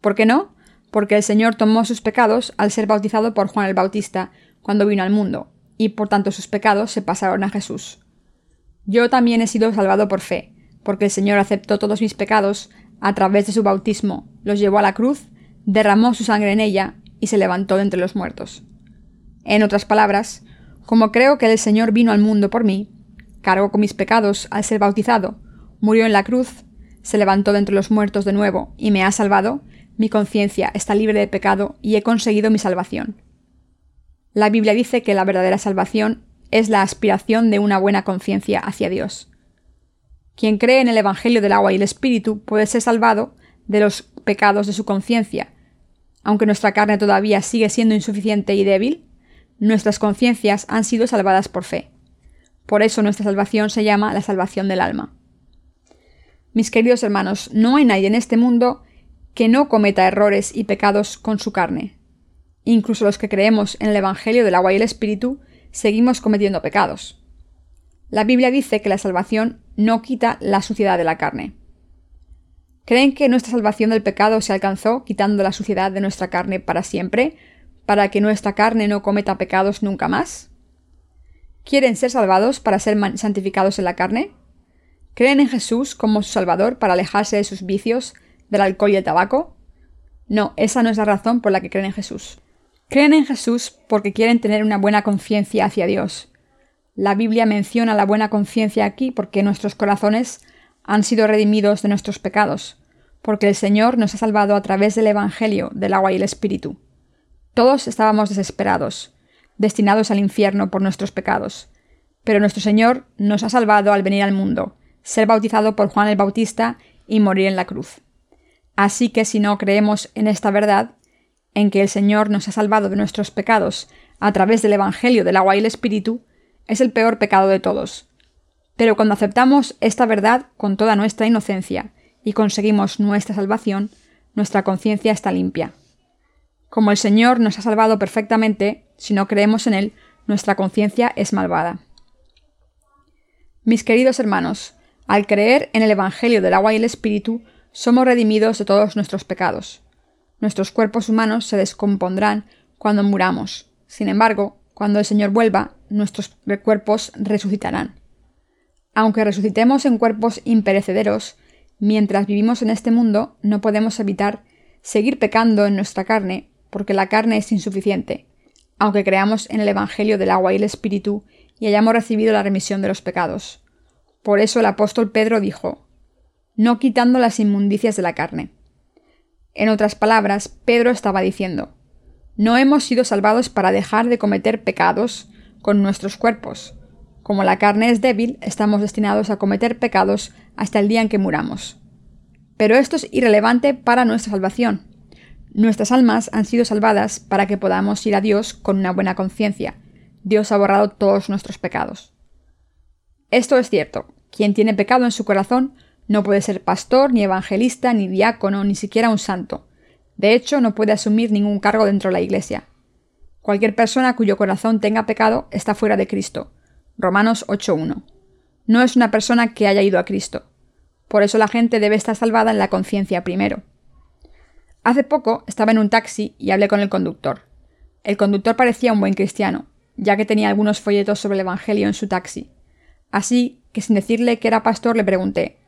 ¿Por qué no? Porque el Señor tomó sus pecados al ser bautizado por Juan el Bautista cuando vino al mundo, y por tanto sus pecados se pasaron a Jesús. Yo también he sido salvado por fe, porque el Señor aceptó todos mis pecados a través de su bautismo, los llevó a la cruz, derramó su sangre en ella y se levantó de entre los muertos. En otras palabras, como creo que el Señor vino al mundo por mí, cargó con mis pecados al ser bautizado, murió en la cruz, se levantó de entre los muertos de nuevo y me ha salvado, mi conciencia está libre de pecado y he conseguido mi salvación. La Biblia dice que la verdadera salvación es la aspiración de una buena conciencia hacia Dios. Quien cree en el Evangelio del agua y el Espíritu puede ser salvado de los pecados de su conciencia. Aunque nuestra carne todavía sigue siendo insuficiente y débil, nuestras conciencias han sido salvadas por fe. Por eso nuestra salvación se llama la salvación del alma. Mis queridos hermanos, no hay nadie en este mundo que no cometa errores y pecados con su carne. Incluso los que creemos en el Evangelio del agua y el Espíritu, seguimos cometiendo pecados. La Biblia dice que la salvación no quita la suciedad de la carne. ¿Creen que nuestra salvación del pecado se alcanzó quitando la suciedad de nuestra carne para siempre, para que nuestra carne no cometa pecados nunca más? ¿Quieren ser salvados para ser santificados en la carne? ¿Creen en Jesús como su Salvador para alejarse de sus vicios, del alcohol y el tabaco? No, esa no es la razón por la que creen en Jesús. Creen en Jesús porque quieren tener una buena conciencia hacia Dios. La Biblia menciona la buena conciencia aquí porque nuestros corazones han sido redimidos de nuestros pecados, porque el Señor nos ha salvado a través del Evangelio, del agua y el Espíritu. Todos estábamos desesperados, destinados al infierno por nuestros pecados, pero nuestro Señor nos ha salvado al venir al mundo, ser bautizado por Juan el Bautista y morir en la cruz. Así que si no creemos en esta verdad, en que el Señor nos ha salvado de nuestros pecados a través del Evangelio del agua y el Espíritu, es el peor pecado de todos, pero cuando aceptamos esta verdad con toda nuestra inocencia y conseguimos nuestra salvación, nuestra conciencia está limpia. Como el Señor nos ha salvado perfectamente, si no creemos en Él, nuestra conciencia es malvada. Mis queridos hermanos, al creer en el Evangelio del agua y el Espíritu, somos redimidos de todos nuestros pecados. Nuestros cuerpos humanos se descompondrán cuando muramos. Sin embargo, cuando el Señor vuelva, nuestros cuerpos resucitarán. Aunque resucitemos en cuerpos imperecederos, mientras vivimos en este mundo no podemos evitar seguir pecando en nuestra carne, porque la carne es insuficiente, aunque creamos en el Evangelio del agua y el Espíritu y hayamos recibido la remisión de los pecados. Por eso el apóstol Pedro dijo, no quitando las inmundicias de la carne. En otras palabras, Pedro estaba diciendo, no hemos sido salvados para dejar de cometer pecados con nuestros cuerpos, como la carne es débil, estamos destinados a cometer pecados hasta el día en que muramos. Pero esto es irrelevante para nuestra salvación. Nuestras almas han sido salvadas para que podamos ir a Dios con una buena conciencia. Dios ha borrado todos nuestros pecados. Esto es cierto. Quien tiene pecado en su corazón no puede ser pastor, ni evangelista, ni diácono, ni siquiera un santo. De hecho, no puede asumir ningún cargo dentro de la Iglesia. Cualquier persona cuyo corazón tenga pecado está fuera de Cristo, Romanos 8.1. No es una persona que haya ido a Cristo. Por eso la gente debe estar salvada en la conciencia primero. Hace poco estaba en un taxi y hablé con el conductor. El conductor parecía un buen cristiano, ya que tenía algunos folletos sobre el Evangelio en su taxi. Así que sin decirle que era pastor le pregunté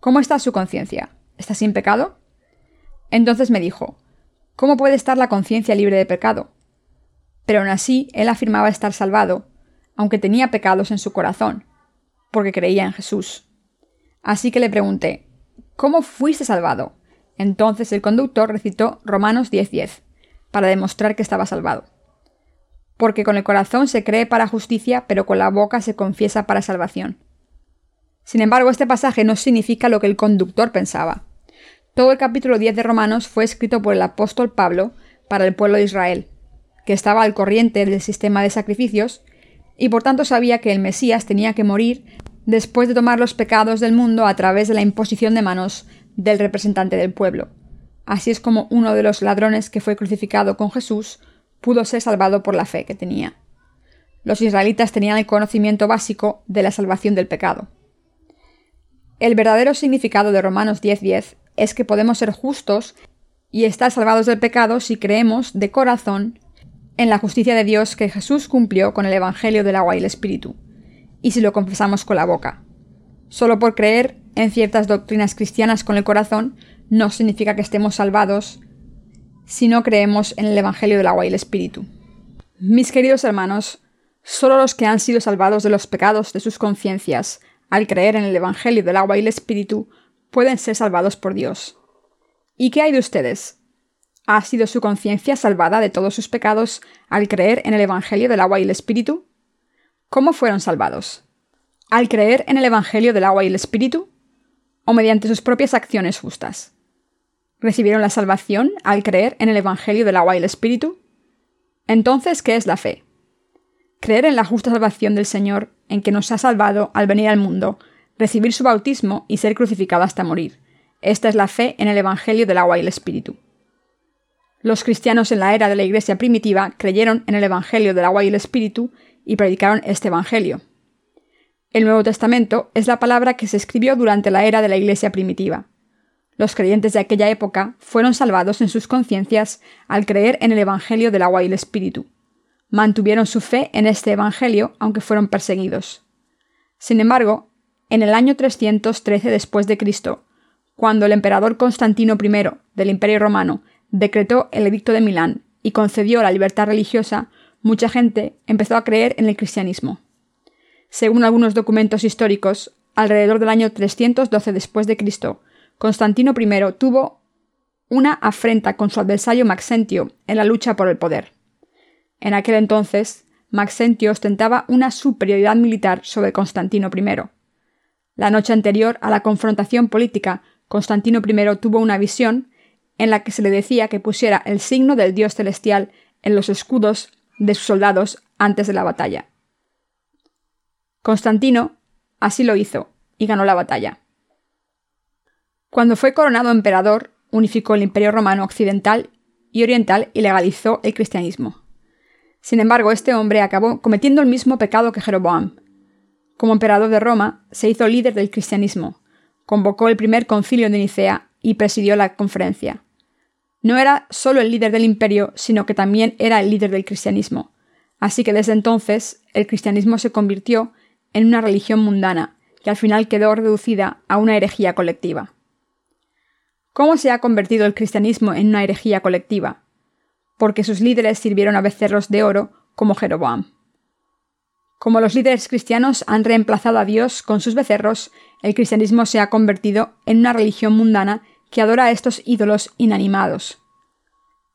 ¿Cómo está su conciencia? ¿Está sin pecado? Entonces me dijo ¿Cómo puede estar la conciencia libre de pecado? Pero aún así él afirmaba estar salvado, aunque tenía pecados en su corazón, porque creía en Jesús. Así que le pregunté, ¿Cómo fuiste salvado? Entonces el conductor recitó Romanos 10:10, para demostrar que estaba salvado. Porque con el corazón se cree para justicia, pero con la boca se confiesa para salvación. Sin embargo, este pasaje no significa lo que el conductor pensaba. Todo el capítulo 10 de Romanos fue escrito por el apóstol Pablo para el pueblo de Israel, que estaba al corriente del sistema de sacrificios y por tanto sabía que el Mesías tenía que morir después de tomar los pecados del mundo a través de la imposición de manos del representante del pueblo. Así es como uno de los ladrones que fue crucificado con Jesús pudo ser salvado por la fe que tenía. Los israelitas tenían el conocimiento básico de la salvación del pecado. El verdadero significado de Romanos 10:10 es que podemos ser justos y estar salvados del pecado si creemos de corazón en la justicia de Dios que Jesús cumplió con el Evangelio del agua y el Espíritu, y si lo confesamos con la boca. Solo por creer en ciertas doctrinas cristianas con el corazón no significa que estemos salvados si no creemos en el Evangelio del agua y el Espíritu. Mis queridos hermanos, solo los que han sido salvados de los pecados de sus conciencias al creer en el Evangelio del agua y el Espíritu pueden ser salvados por Dios. ¿Y qué hay de ustedes? ¿Ha sido su conciencia salvada de todos sus pecados al creer en el Evangelio del agua y el Espíritu? ¿Cómo fueron salvados? ¿Al creer en el Evangelio del agua y el Espíritu? ¿O mediante sus propias acciones justas? ¿Recibieron la salvación al creer en el Evangelio del agua y el Espíritu? Entonces, ¿qué es la fe? Creer en la justa salvación del Señor, en que nos ha salvado al venir al mundo, recibir su bautismo y ser crucificado hasta morir. Esta es la fe en el Evangelio del agua y el Espíritu. Los cristianos en la era de la Iglesia primitiva creyeron en el Evangelio del agua y el Espíritu y predicaron este Evangelio. El Nuevo Testamento es la palabra que se escribió durante la era de la Iglesia primitiva. Los creyentes de aquella época fueron salvados en sus conciencias al creer en el Evangelio del agua y el Espíritu. Mantuvieron su fe en este Evangelio aunque fueron perseguidos. Sin embargo, en el año 313 después de Cristo, cuando el emperador Constantino I del Imperio Romano decretó el Edicto de Milán y concedió la libertad religiosa, mucha gente empezó a creer en el cristianismo. Según algunos documentos históricos, alrededor del año 312 después de Cristo, Constantino I tuvo una afrenta con su adversario Maxentio en la lucha por el poder. En aquel entonces, Maxentio ostentaba una superioridad militar sobre Constantino I. La noche anterior a la confrontación política, Constantino I tuvo una visión en la que se le decía que pusiera el signo del dios celestial en los escudos de sus soldados antes de la batalla. Constantino así lo hizo y ganó la batalla. Cuando fue coronado emperador, unificó el imperio romano occidental y oriental y legalizó el cristianismo. Sin embargo, este hombre acabó cometiendo el mismo pecado que Jeroboam. Como emperador de Roma, se hizo líder del cristianismo, convocó el primer concilio de Nicea y presidió la conferencia no era solo el líder del imperio, sino que también era el líder del cristianismo. Así que desde entonces el cristianismo se convirtió en una religión mundana, que al final quedó reducida a una herejía colectiva. ¿Cómo se ha convertido el cristianismo en una herejía colectiva? Porque sus líderes sirvieron a becerros de oro como Jeroboam. Como los líderes cristianos han reemplazado a Dios con sus becerros, el cristianismo se ha convertido en una religión mundana que adora a estos ídolos inanimados.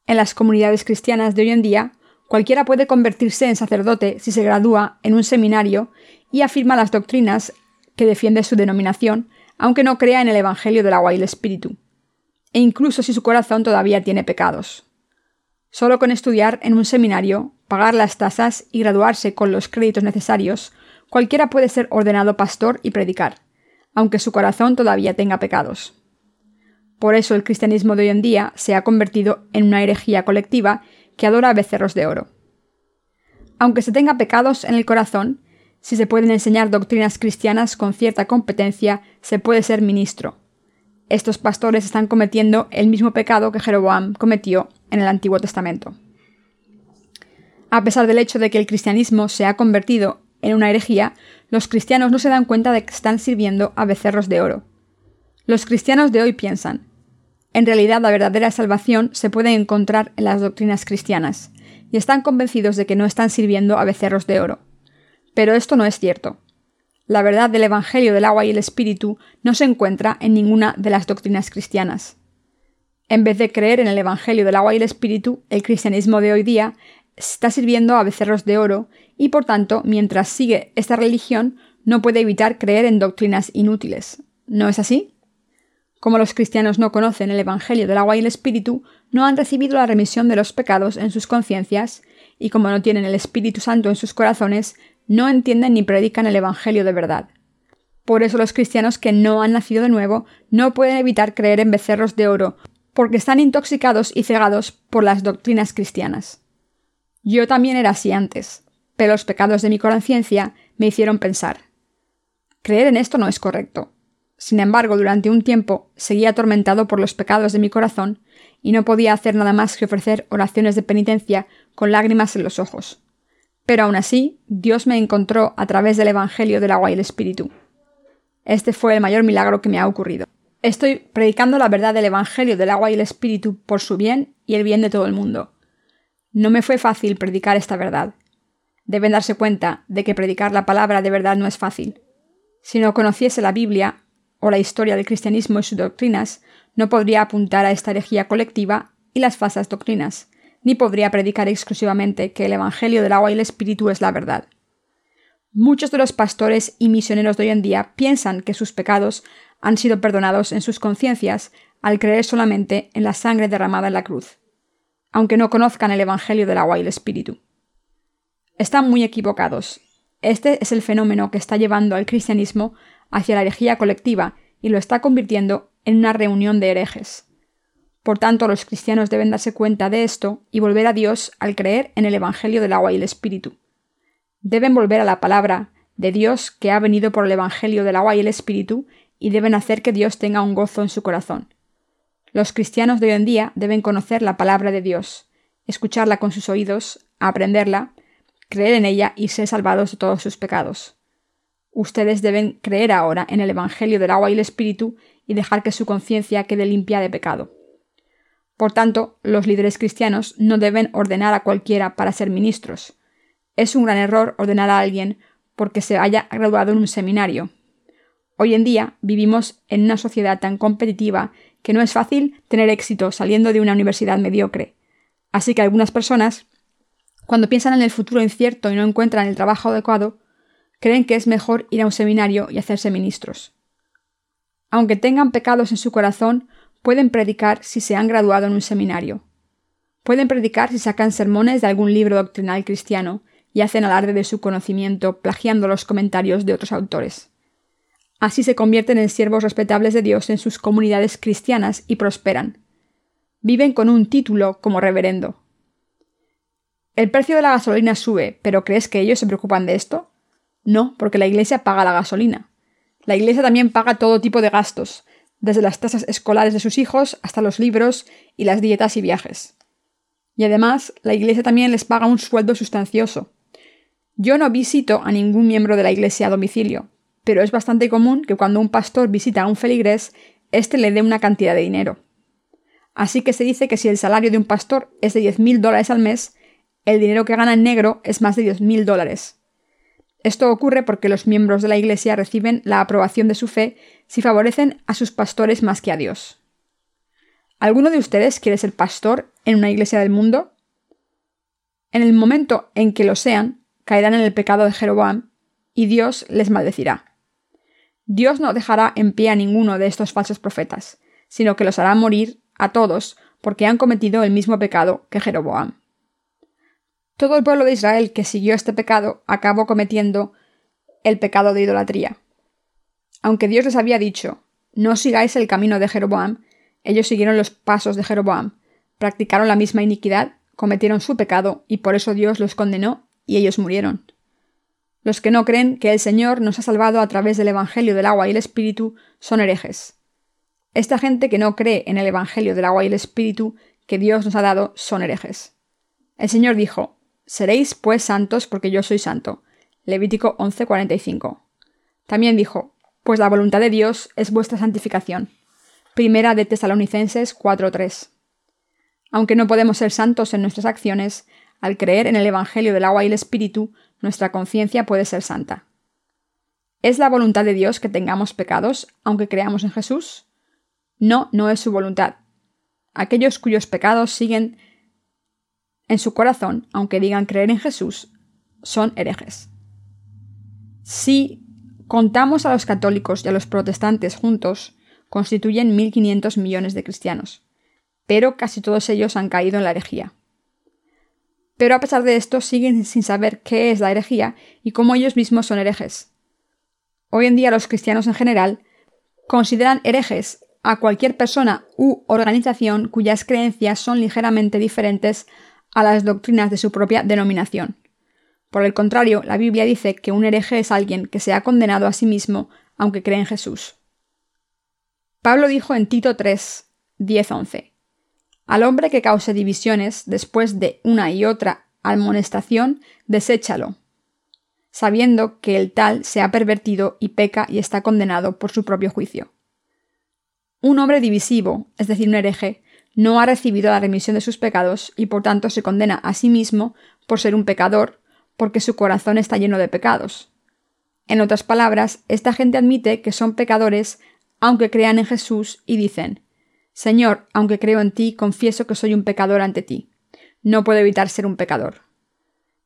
En las comunidades cristianas de hoy en día, cualquiera puede convertirse en sacerdote si se gradúa en un seminario y afirma las doctrinas que defiende su denominación, aunque no crea en el Evangelio del agua y el Espíritu, e incluso si su corazón todavía tiene pecados. Solo con estudiar en un seminario, pagar las tasas y graduarse con los créditos necesarios, cualquiera puede ser ordenado pastor y predicar, aunque su corazón todavía tenga pecados. Por eso el cristianismo de hoy en día se ha convertido en una herejía colectiva que adora becerros de oro. Aunque se tenga pecados en el corazón, si se pueden enseñar doctrinas cristianas con cierta competencia, se puede ser ministro. Estos pastores están cometiendo el mismo pecado que Jeroboam cometió en el Antiguo Testamento. A pesar del hecho de que el cristianismo se ha convertido en una herejía, los cristianos no se dan cuenta de que están sirviendo a becerros de oro. Los cristianos de hoy piensan, en realidad, la verdadera salvación se puede encontrar en las doctrinas cristianas, y están convencidos de que no están sirviendo a becerros de oro. Pero esto no es cierto. La verdad del Evangelio del agua y el Espíritu no se encuentra en ninguna de las doctrinas cristianas. En vez de creer en el Evangelio del agua y el Espíritu, el cristianismo de hoy día está sirviendo a becerros de oro y por tanto, mientras sigue esta religión, no puede evitar creer en doctrinas inútiles. ¿No es así? Como los cristianos no conocen el Evangelio del agua y el Espíritu, no han recibido la remisión de los pecados en sus conciencias, y como no tienen el Espíritu Santo en sus corazones, no entienden ni predican el Evangelio de verdad. Por eso los cristianos que no han nacido de nuevo no pueden evitar creer en becerros de oro, porque están intoxicados y cegados por las doctrinas cristianas. Yo también era así antes, pero los pecados de mi conciencia me hicieron pensar. Creer en esto no es correcto. Sin embargo, durante un tiempo seguía atormentado por los pecados de mi corazón y no podía hacer nada más que ofrecer oraciones de penitencia con lágrimas en los ojos. Pero aún así, Dios me encontró a través del Evangelio del agua y el Espíritu. Este fue el mayor milagro que me ha ocurrido. Estoy predicando la verdad del Evangelio del agua y el Espíritu por su bien y el bien de todo el mundo. No me fue fácil predicar esta verdad. Deben darse cuenta de que predicar la palabra de verdad no es fácil. Si no conociese la Biblia o la historia del cristianismo y sus doctrinas, no podría apuntar a esta herejía colectiva y las falsas doctrinas, ni podría predicar exclusivamente que el Evangelio del agua y el Espíritu es la verdad. Muchos de los pastores y misioneros de hoy en día piensan que sus pecados han sido perdonados en sus conciencias al creer solamente en la sangre derramada en la cruz aunque no conozcan el Evangelio del agua y el Espíritu. Están muy equivocados. Este es el fenómeno que está llevando al cristianismo hacia la herejía colectiva y lo está convirtiendo en una reunión de herejes. Por tanto, los cristianos deben darse cuenta de esto y volver a Dios al creer en el Evangelio del agua y el Espíritu. Deben volver a la palabra de Dios que ha venido por el Evangelio del agua y el Espíritu y deben hacer que Dios tenga un gozo en su corazón. Los cristianos de hoy en día deben conocer la palabra de Dios, escucharla con sus oídos, aprenderla, creer en ella y ser salvados de todos sus pecados. Ustedes deben creer ahora en el Evangelio del agua y el Espíritu y dejar que su conciencia quede limpia de pecado. Por tanto, los líderes cristianos no deben ordenar a cualquiera para ser ministros. Es un gran error ordenar a alguien porque se haya graduado en un seminario. Hoy en día vivimos en una sociedad tan competitiva que no es fácil tener éxito saliendo de una universidad mediocre. Así que algunas personas, cuando piensan en el futuro incierto y no encuentran el trabajo adecuado, creen que es mejor ir a un seminario y hacerse ministros. Aunque tengan pecados en su corazón, pueden predicar si se han graduado en un seminario. Pueden predicar si sacan sermones de algún libro doctrinal cristiano y hacen alarde de su conocimiento plagiando los comentarios de otros autores. Así se convierten en siervos respetables de Dios en sus comunidades cristianas y prosperan. Viven con un título como reverendo. El precio de la gasolina sube, pero ¿crees que ellos se preocupan de esto? No, porque la Iglesia paga la gasolina. La Iglesia también paga todo tipo de gastos, desde las tasas escolares de sus hijos hasta los libros y las dietas y viajes. Y además, la Iglesia también les paga un sueldo sustancioso. Yo no visito a ningún miembro de la Iglesia a domicilio, pero es bastante común que cuando un pastor visita a un feligrés, éste le dé una cantidad de dinero. Así que se dice que si el salario de un pastor es de 10.000 dólares al mes, el dinero que gana en negro es más de 10.000 dólares. Esto ocurre porque los miembros de la Iglesia reciben la aprobación de su fe si favorecen a sus pastores más que a Dios. ¿Alguno de ustedes quiere ser pastor en una iglesia del mundo? En el momento en que lo sean, caerán en el pecado de Jeroboam y Dios les maldecirá. Dios no dejará en pie a ninguno de estos falsos profetas, sino que los hará morir a todos porque han cometido el mismo pecado que Jeroboam. Todo el pueblo de Israel que siguió este pecado acabó cometiendo el pecado de idolatría. Aunque Dios les había dicho, no sigáis el camino de Jeroboam, ellos siguieron los pasos de Jeroboam, practicaron la misma iniquidad, cometieron su pecado y por eso Dios los condenó y ellos murieron. Los que no creen que el Señor nos ha salvado a través del Evangelio del agua y el Espíritu son herejes. Esta gente que no cree en el Evangelio del agua y el Espíritu que Dios nos ha dado son herejes. El Señor dijo, Seréis pues santos porque yo soy santo. Levítico 11:45. También dijo, Pues la voluntad de Dios es vuestra santificación. Primera de Tesalonicenses 4:3. Aunque no podemos ser santos en nuestras acciones, al creer en el Evangelio del agua y el Espíritu, nuestra conciencia puede ser santa. ¿Es la voluntad de Dios que tengamos pecados, aunque creamos en Jesús? No, no es su voluntad. Aquellos cuyos pecados siguen en su corazón, aunque digan creer en Jesús, son herejes. Si contamos a los católicos y a los protestantes juntos, constituyen 1.500 millones de cristianos, pero casi todos ellos han caído en la herejía. Pero a pesar de esto siguen sin saber qué es la herejía y cómo ellos mismos son herejes. Hoy en día los cristianos en general consideran herejes a cualquier persona u organización cuyas creencias son ligeramente diferentes a las doctrinas de su propia denominación. Por el contrario, la Biblia dice que un hereje es alguien que se ha condenado a sí mismo aunque cree en Jesús. Pablo dijo en Tito 3, 10-11, Al hombre que cause divisiones después de una y otra amonestación, deséchalo, sabiendo que el tal se ha pervertido y peca y está condenado por su propio juicio. Un hombre divisivo, es decir, un hereje, no ha recibido la remisión de sus pecados y por tanto se condena a sí mismo por ser un pecador, porque su corazón está lleno de pecados. En otras palabras, esta gente admite que son pecadores aunque crean en Jesús y dicen, Señor, aunque creo en ti, confieso que soy un pecador ante ti. No puedo evitar ser un pecador.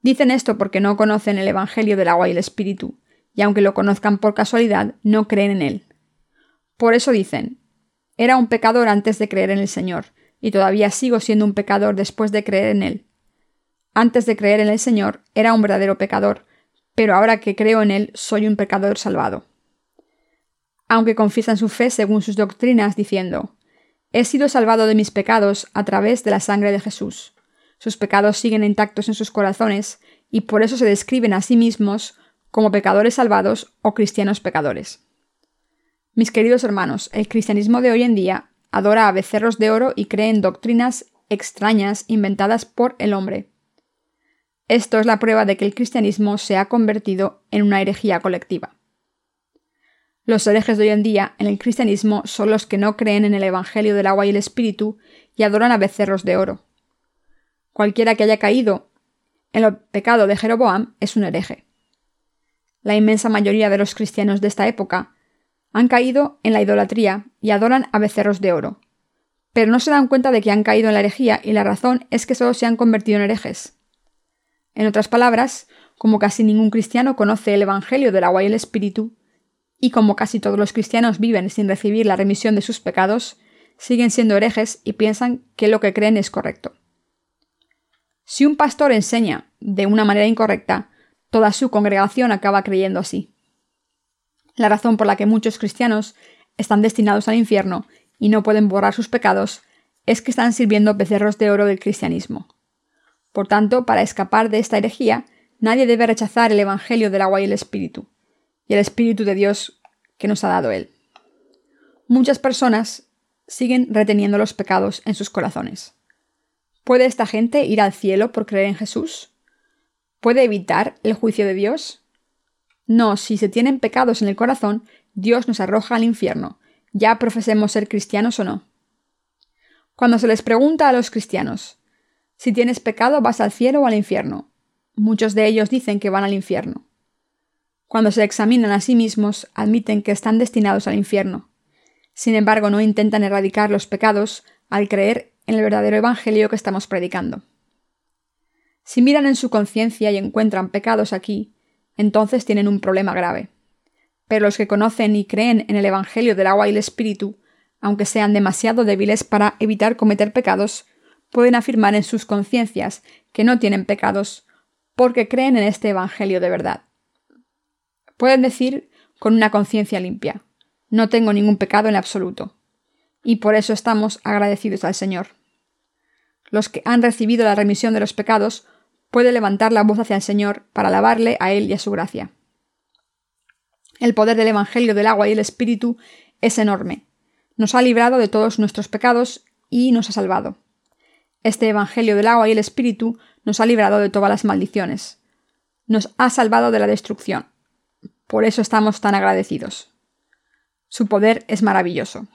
Dicen esto porque no conocen el Evangelio del agua y el Espíritu, y aunque lo conozcan por casualidad, no creen en él. Por eso dicen, era un pecador antes de creer en el Señor, y todavía sigo siendo un pecador después de creer en Él. Antes de creer en el Señor era un verdadero pecador, pero ahora que creo en Él soy un pecador salvado. Aunque confiesan su fe según sus doctrinas, diciendo, He sido salvado de mis pecados a través de la sangre de Jesús. Sus pecados siguen intactos en sus corazones, y por eso se describen a sí mismos como pecadores salvados o cristianos pecadores. Mis queridos hermanos, el cristianismo de hoy en día adora a becerros de oro y cree en doctrinas extrañas inventadas por el hombre. Esto es la prueba de que el cristianismo se ha convertido en una herejía colectiva. Los herejes de hoy en día en el cristianismo son los que no creen en el Evangelio del agua y el Espíritu y adoran a becerros de oro. Cualquiera que haya caído en el pecado de Jeroboam es un hereje. La inmensa mayoría de los cristianos de esta época han caído en la idolatría y adoran a becerros de oro. Pero no se dan cuenta de que han caído en la herejía y la razón es que solo se han convertido en herejes. En otras palabras, como casi ningún cristiano conoce el Evangelio del agua y el Espíritu, y como casi todos los cristianos viven sin recibir la remisión de sus pecados, siguen siendo herejes y piensan que lo que creen es correcto. Si un pastor enseña de una manera incorrecta, toda su congregación acaba creyendo así. La razón por la que muchos cristianos están destinados al infierno y no pueden borrar sus pecados es que están sirviendo becerros de oro del cristianismo. Por tanto, para escapar de esta herejía, nadie debe rechazar el Evangelio del agua y el Espíritu, y el Espíritu de Dios que nos ha dado Él. Muchas personas siguen reteniendo los pecados en sus corazones. ¿Puede esta gente ir al cielo por creer en Jesús? ¿Puede evitar el juicio de Dios? No, si se tienen pecados en el corazón, Dios nos arroja al infierno, ya profesemos ser cristianos o no. Cuando se les pregunta a los cristianos, si tienes pecado vas al cielo o al infierno, muchos de ellos dicen que van al infierno. Cuando se examinan a sí mismos, admiten que están destinados al infierno. Sin embargo, no intentan erradicar los pecados al creer en el verdadero Evangelio que estamos predicando. Si miran en su conciencia y encuentran pecados aquí, entonces tienen un problema grave. Pero los que conocen y creen en el Evangelio del agua y el Espíritu, aunque sean demasiado débiles para evitar cometer pecados, pueden afirmar en sus conciencias que no tienen pecados, porque creen en este Evangelio de verdad. Pueden decir con una conciencia limpia, no tengo ningún pecado en absoluto, y por eso estamos agradecidos al Señor. Los que han recibido la remisión de los pecados puede levantar la voz hacia el Señor para alabarle a Él y a su gracia. El poder del Evangelio del agua y el Espíritu es enorme. Nos ha librado de todos nuestros pecados y nos ha salvado. Este Evangelio del agua y el Espíritu nos ha librado de todas las maldiciones. Nos ha salvado de la destrucción. Por eso estamos tan agradecidos. Su poder es maravilloso.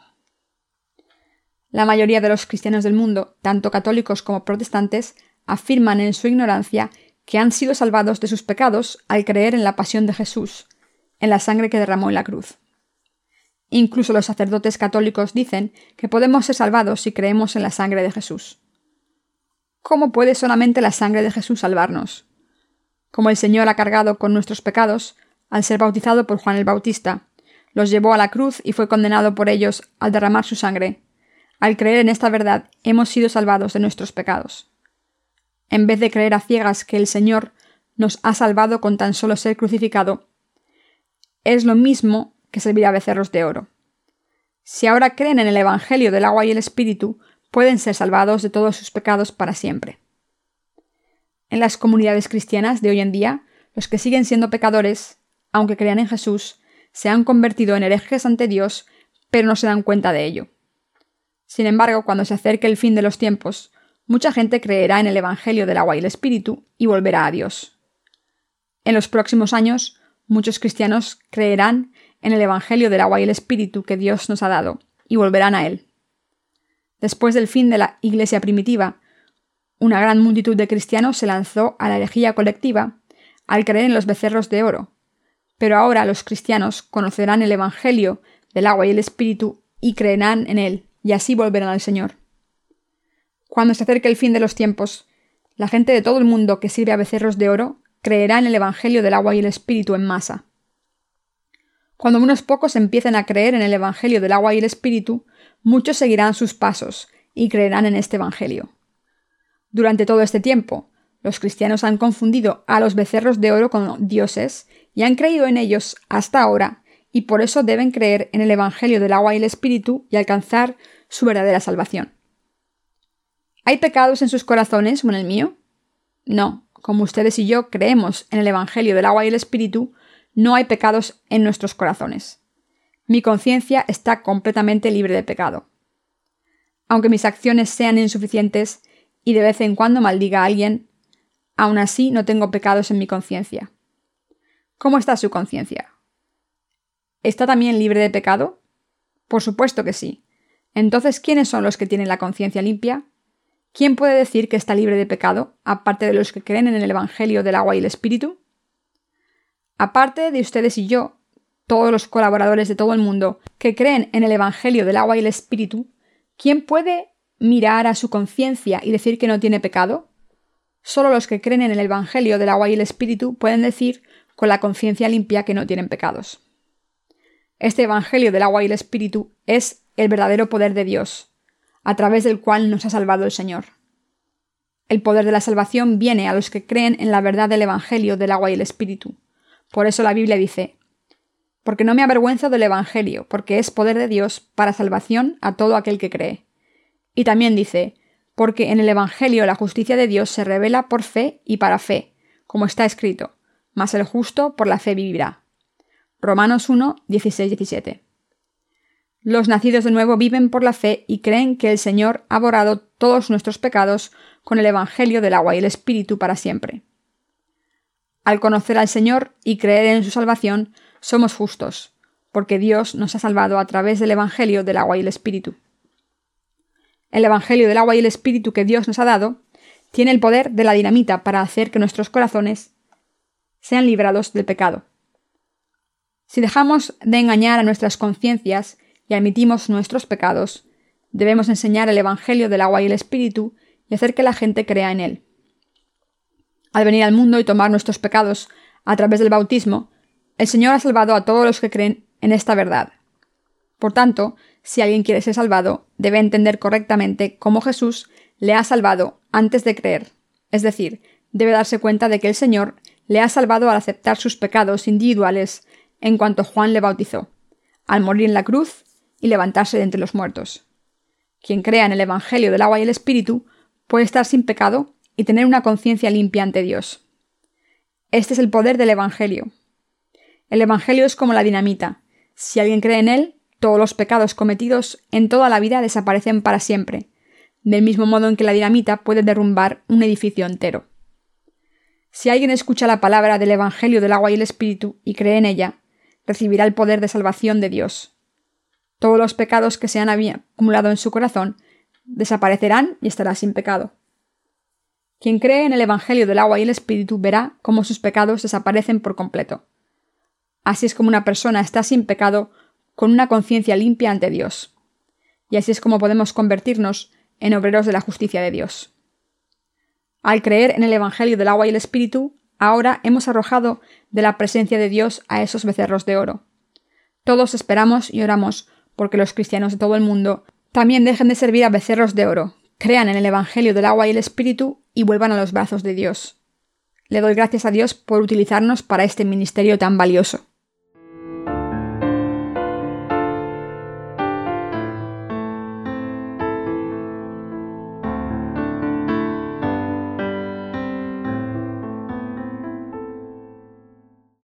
La mayoría de los cristianos del mundo, tanto católicos como protestantes, afirman en su ignorancia que han sido salvados de sus pecados al creer en la pasión de Jesús, en la sangre que derramó en la cruz. Incluso los sacerdotes católicos dicen que podemos ser salvados si creemos en la sangre de Jesús. ¿Cómo puede solamente la sangre de Jesús salvarnos? Como el Señor ha cargado con nuestros pecados, al ser bautizado por Juan el Bautista, los llevó a la cruz y fue condenado por ellos al derramar su sangre. Al creer en esta verdad, hemos sido salvados de nuestros pecados. en vez de creer a ciegas que el Señor nos ha salvado con tan solo ser crucificado, es lo mismo que servir a becerros de oro. Si ahora creen en el Evangelio del agua y el Espíritu, pueden ser salvados de todos sus pecados para siempre. En las comunidades cristianas de hoy en día, los que siguen siendo pecadores, aunque crean en Jesús, se han convertido en herejes ante Dios, pero no se dan cuenta de ello. Sin embargo, cuando se acerque el fin de los tiempos, mucha gente creerá en el Evangelio del agua y el Espíritu y volverá a Dios. En los próximos años, muchos cristianos creerán en el Evangelio del agua y el Espíritu que Dios nos ha dado y volverán a Él. Después del fin de la Iglesia primitiva, una gran multitud de cristianos se lanzó a la herejía colectiva al creer en los becerros de oro. Pero ahora los cristianos conocerán el Evangelio del agua y el Espíritu y creerán en él, y así volverán al Señor. Cuando se acerque el fin de los tiempos, la gente de todo el mundo que sirve a becerros de oro creerá en el Evangelio del agua y el Espíritu en masa. Cuando unos pocos empiecen a creer en el Evangelio del agua y el Espíritu, muchos seguirán sus pasos y creerán en este Evangelio. Durante todo este tiempo, los cristianos han confundido a los becerros de oro con dioses y han creído en ellos hasta ahora, y por eso deben creer en el Evangelio del agua y el Espíritu y alcanzar su verdadera salvación. ¿Hay pecados en sus corazones o en el mío? No, como ustedes y yo creemos en el Evangelio del agua y el Espíritu, no hay pecados en nuestros corazones. Mi conciencia está completamente libre de pecado. Aunque mis acciones sean insuficientes y de vez en cuando maldiga a alguien, Aún así no tengo pecados en mi conciencia. ¿Cómo está su conciencia? ¿Está también libre de pecado? Por supuesto que sí. Entonces, ¿quiénes son los que tienen la conciencia limpia? ¿Quién puede decir que está libre de pecado, aparte de los que creen en el Evangelio del agua y el Espíritu? Aparte de ustedes y yo, todos los colaboradores de todo el mundo que creen en el Evangelio del agua y el Espíritu, ¿quién puede mirar a su conciencia y decir que no tiene pecado? Solo los que creen en el Evangelio del agua y el Espíritu pueden decir con la conciencia limpia que no tienen pecados. Este Evangelio del agua y el Espíritu es el verdadero poder de Dios, a través del cual nos ha salvado el Señor. El poder de la salvación viene a los que creen en la verdad del Evangelio del agua y el Espíritu. Por eso la Biblia dice, porque no me avergüenzo del Evangelio, porque es poder de Dios para salvación a todo aquel que cree. Y también dice, porque en el Evangelio la justicia de Dios se revela por fe y para fe, como está escrito, mas el justo por la fe vivirá. Romanos 1, 16, 17. Los nacidos de nuevo viven por la fe y creen que el Señor ha borrado todos nuestros pecados con el Evangelio del agua y el Espíritu para siempre. Al conocer al Señor y creer en su salvación, somos justos, porque Dios nos ha salvado a través del Evangelio del agua y el Espíritu. El Evangelio del agua y el Espíritu que Dios nos ha dado tiene el poder de la dinamita para hacer que nuestros corazones sean librados del pecado. Si dejamos de engañar a nuestras conciencias y admitimos nuestros pecados, debemos enseñar el Evangelio del agua y el Espíritu y hacer que la gente crea en él. Al venir al mundo y tomar nuestros pecados a través del bautismo, el Señor ha salvado a todos los que creen en esta verdad. Por tanto, si alguien quiere ser salvado, debe entender correctamente cómo Jesús le ha salvado antes de creer. Es decir, debe darse cuenta de que el Señor le ha salvado al aceptar sus pecados individuales en cuanto Juan le bautizó, al morir en la cruz y levantarse de entre los muertos. Quien crea en el Evangelio del agua y el Espíritu puede estar sin pecado y tener una conciencia limpia ante Dios. Este es el poder del Evangelio. El Evangelio es como la dinamita. Si alguien cree en él, todos los pecados cometidos en toda la vida desaparecen para siempre, del mismo modo en que la dinamita puede derrumbar un edificio entero. Si alguien escucha la palabra del Evangelio del agua y el Espíritu y cree en ella, recibirá el poder de salvación de Dios. Todos los pecados que se han acumulado en su corazón desaparecerán y estará sin pecado. Quien cree en el Evangelio del agua y el Espíritu verá cómo sus pecados desaparecen por completo. Así es como una persona está sin pecado con una conciencia limpia ante Dios. Y así es como podemos convertirnos en obreros de la justicia de Dios. Al creer en el Evangelio del agua y el Espíritu, ahora hemos arrojado de la presencia de Dios a esos becerros de oro. Todos esperamos y oramos porque los cristianos de todo el mundo también dejen de servir a becerros de oro, crean en el Evangelio del agua y el Espíritu y vuelvan a los brazos de Dios. Le doy gracias a Dios por utilizarnos para este ministerio tan valioso.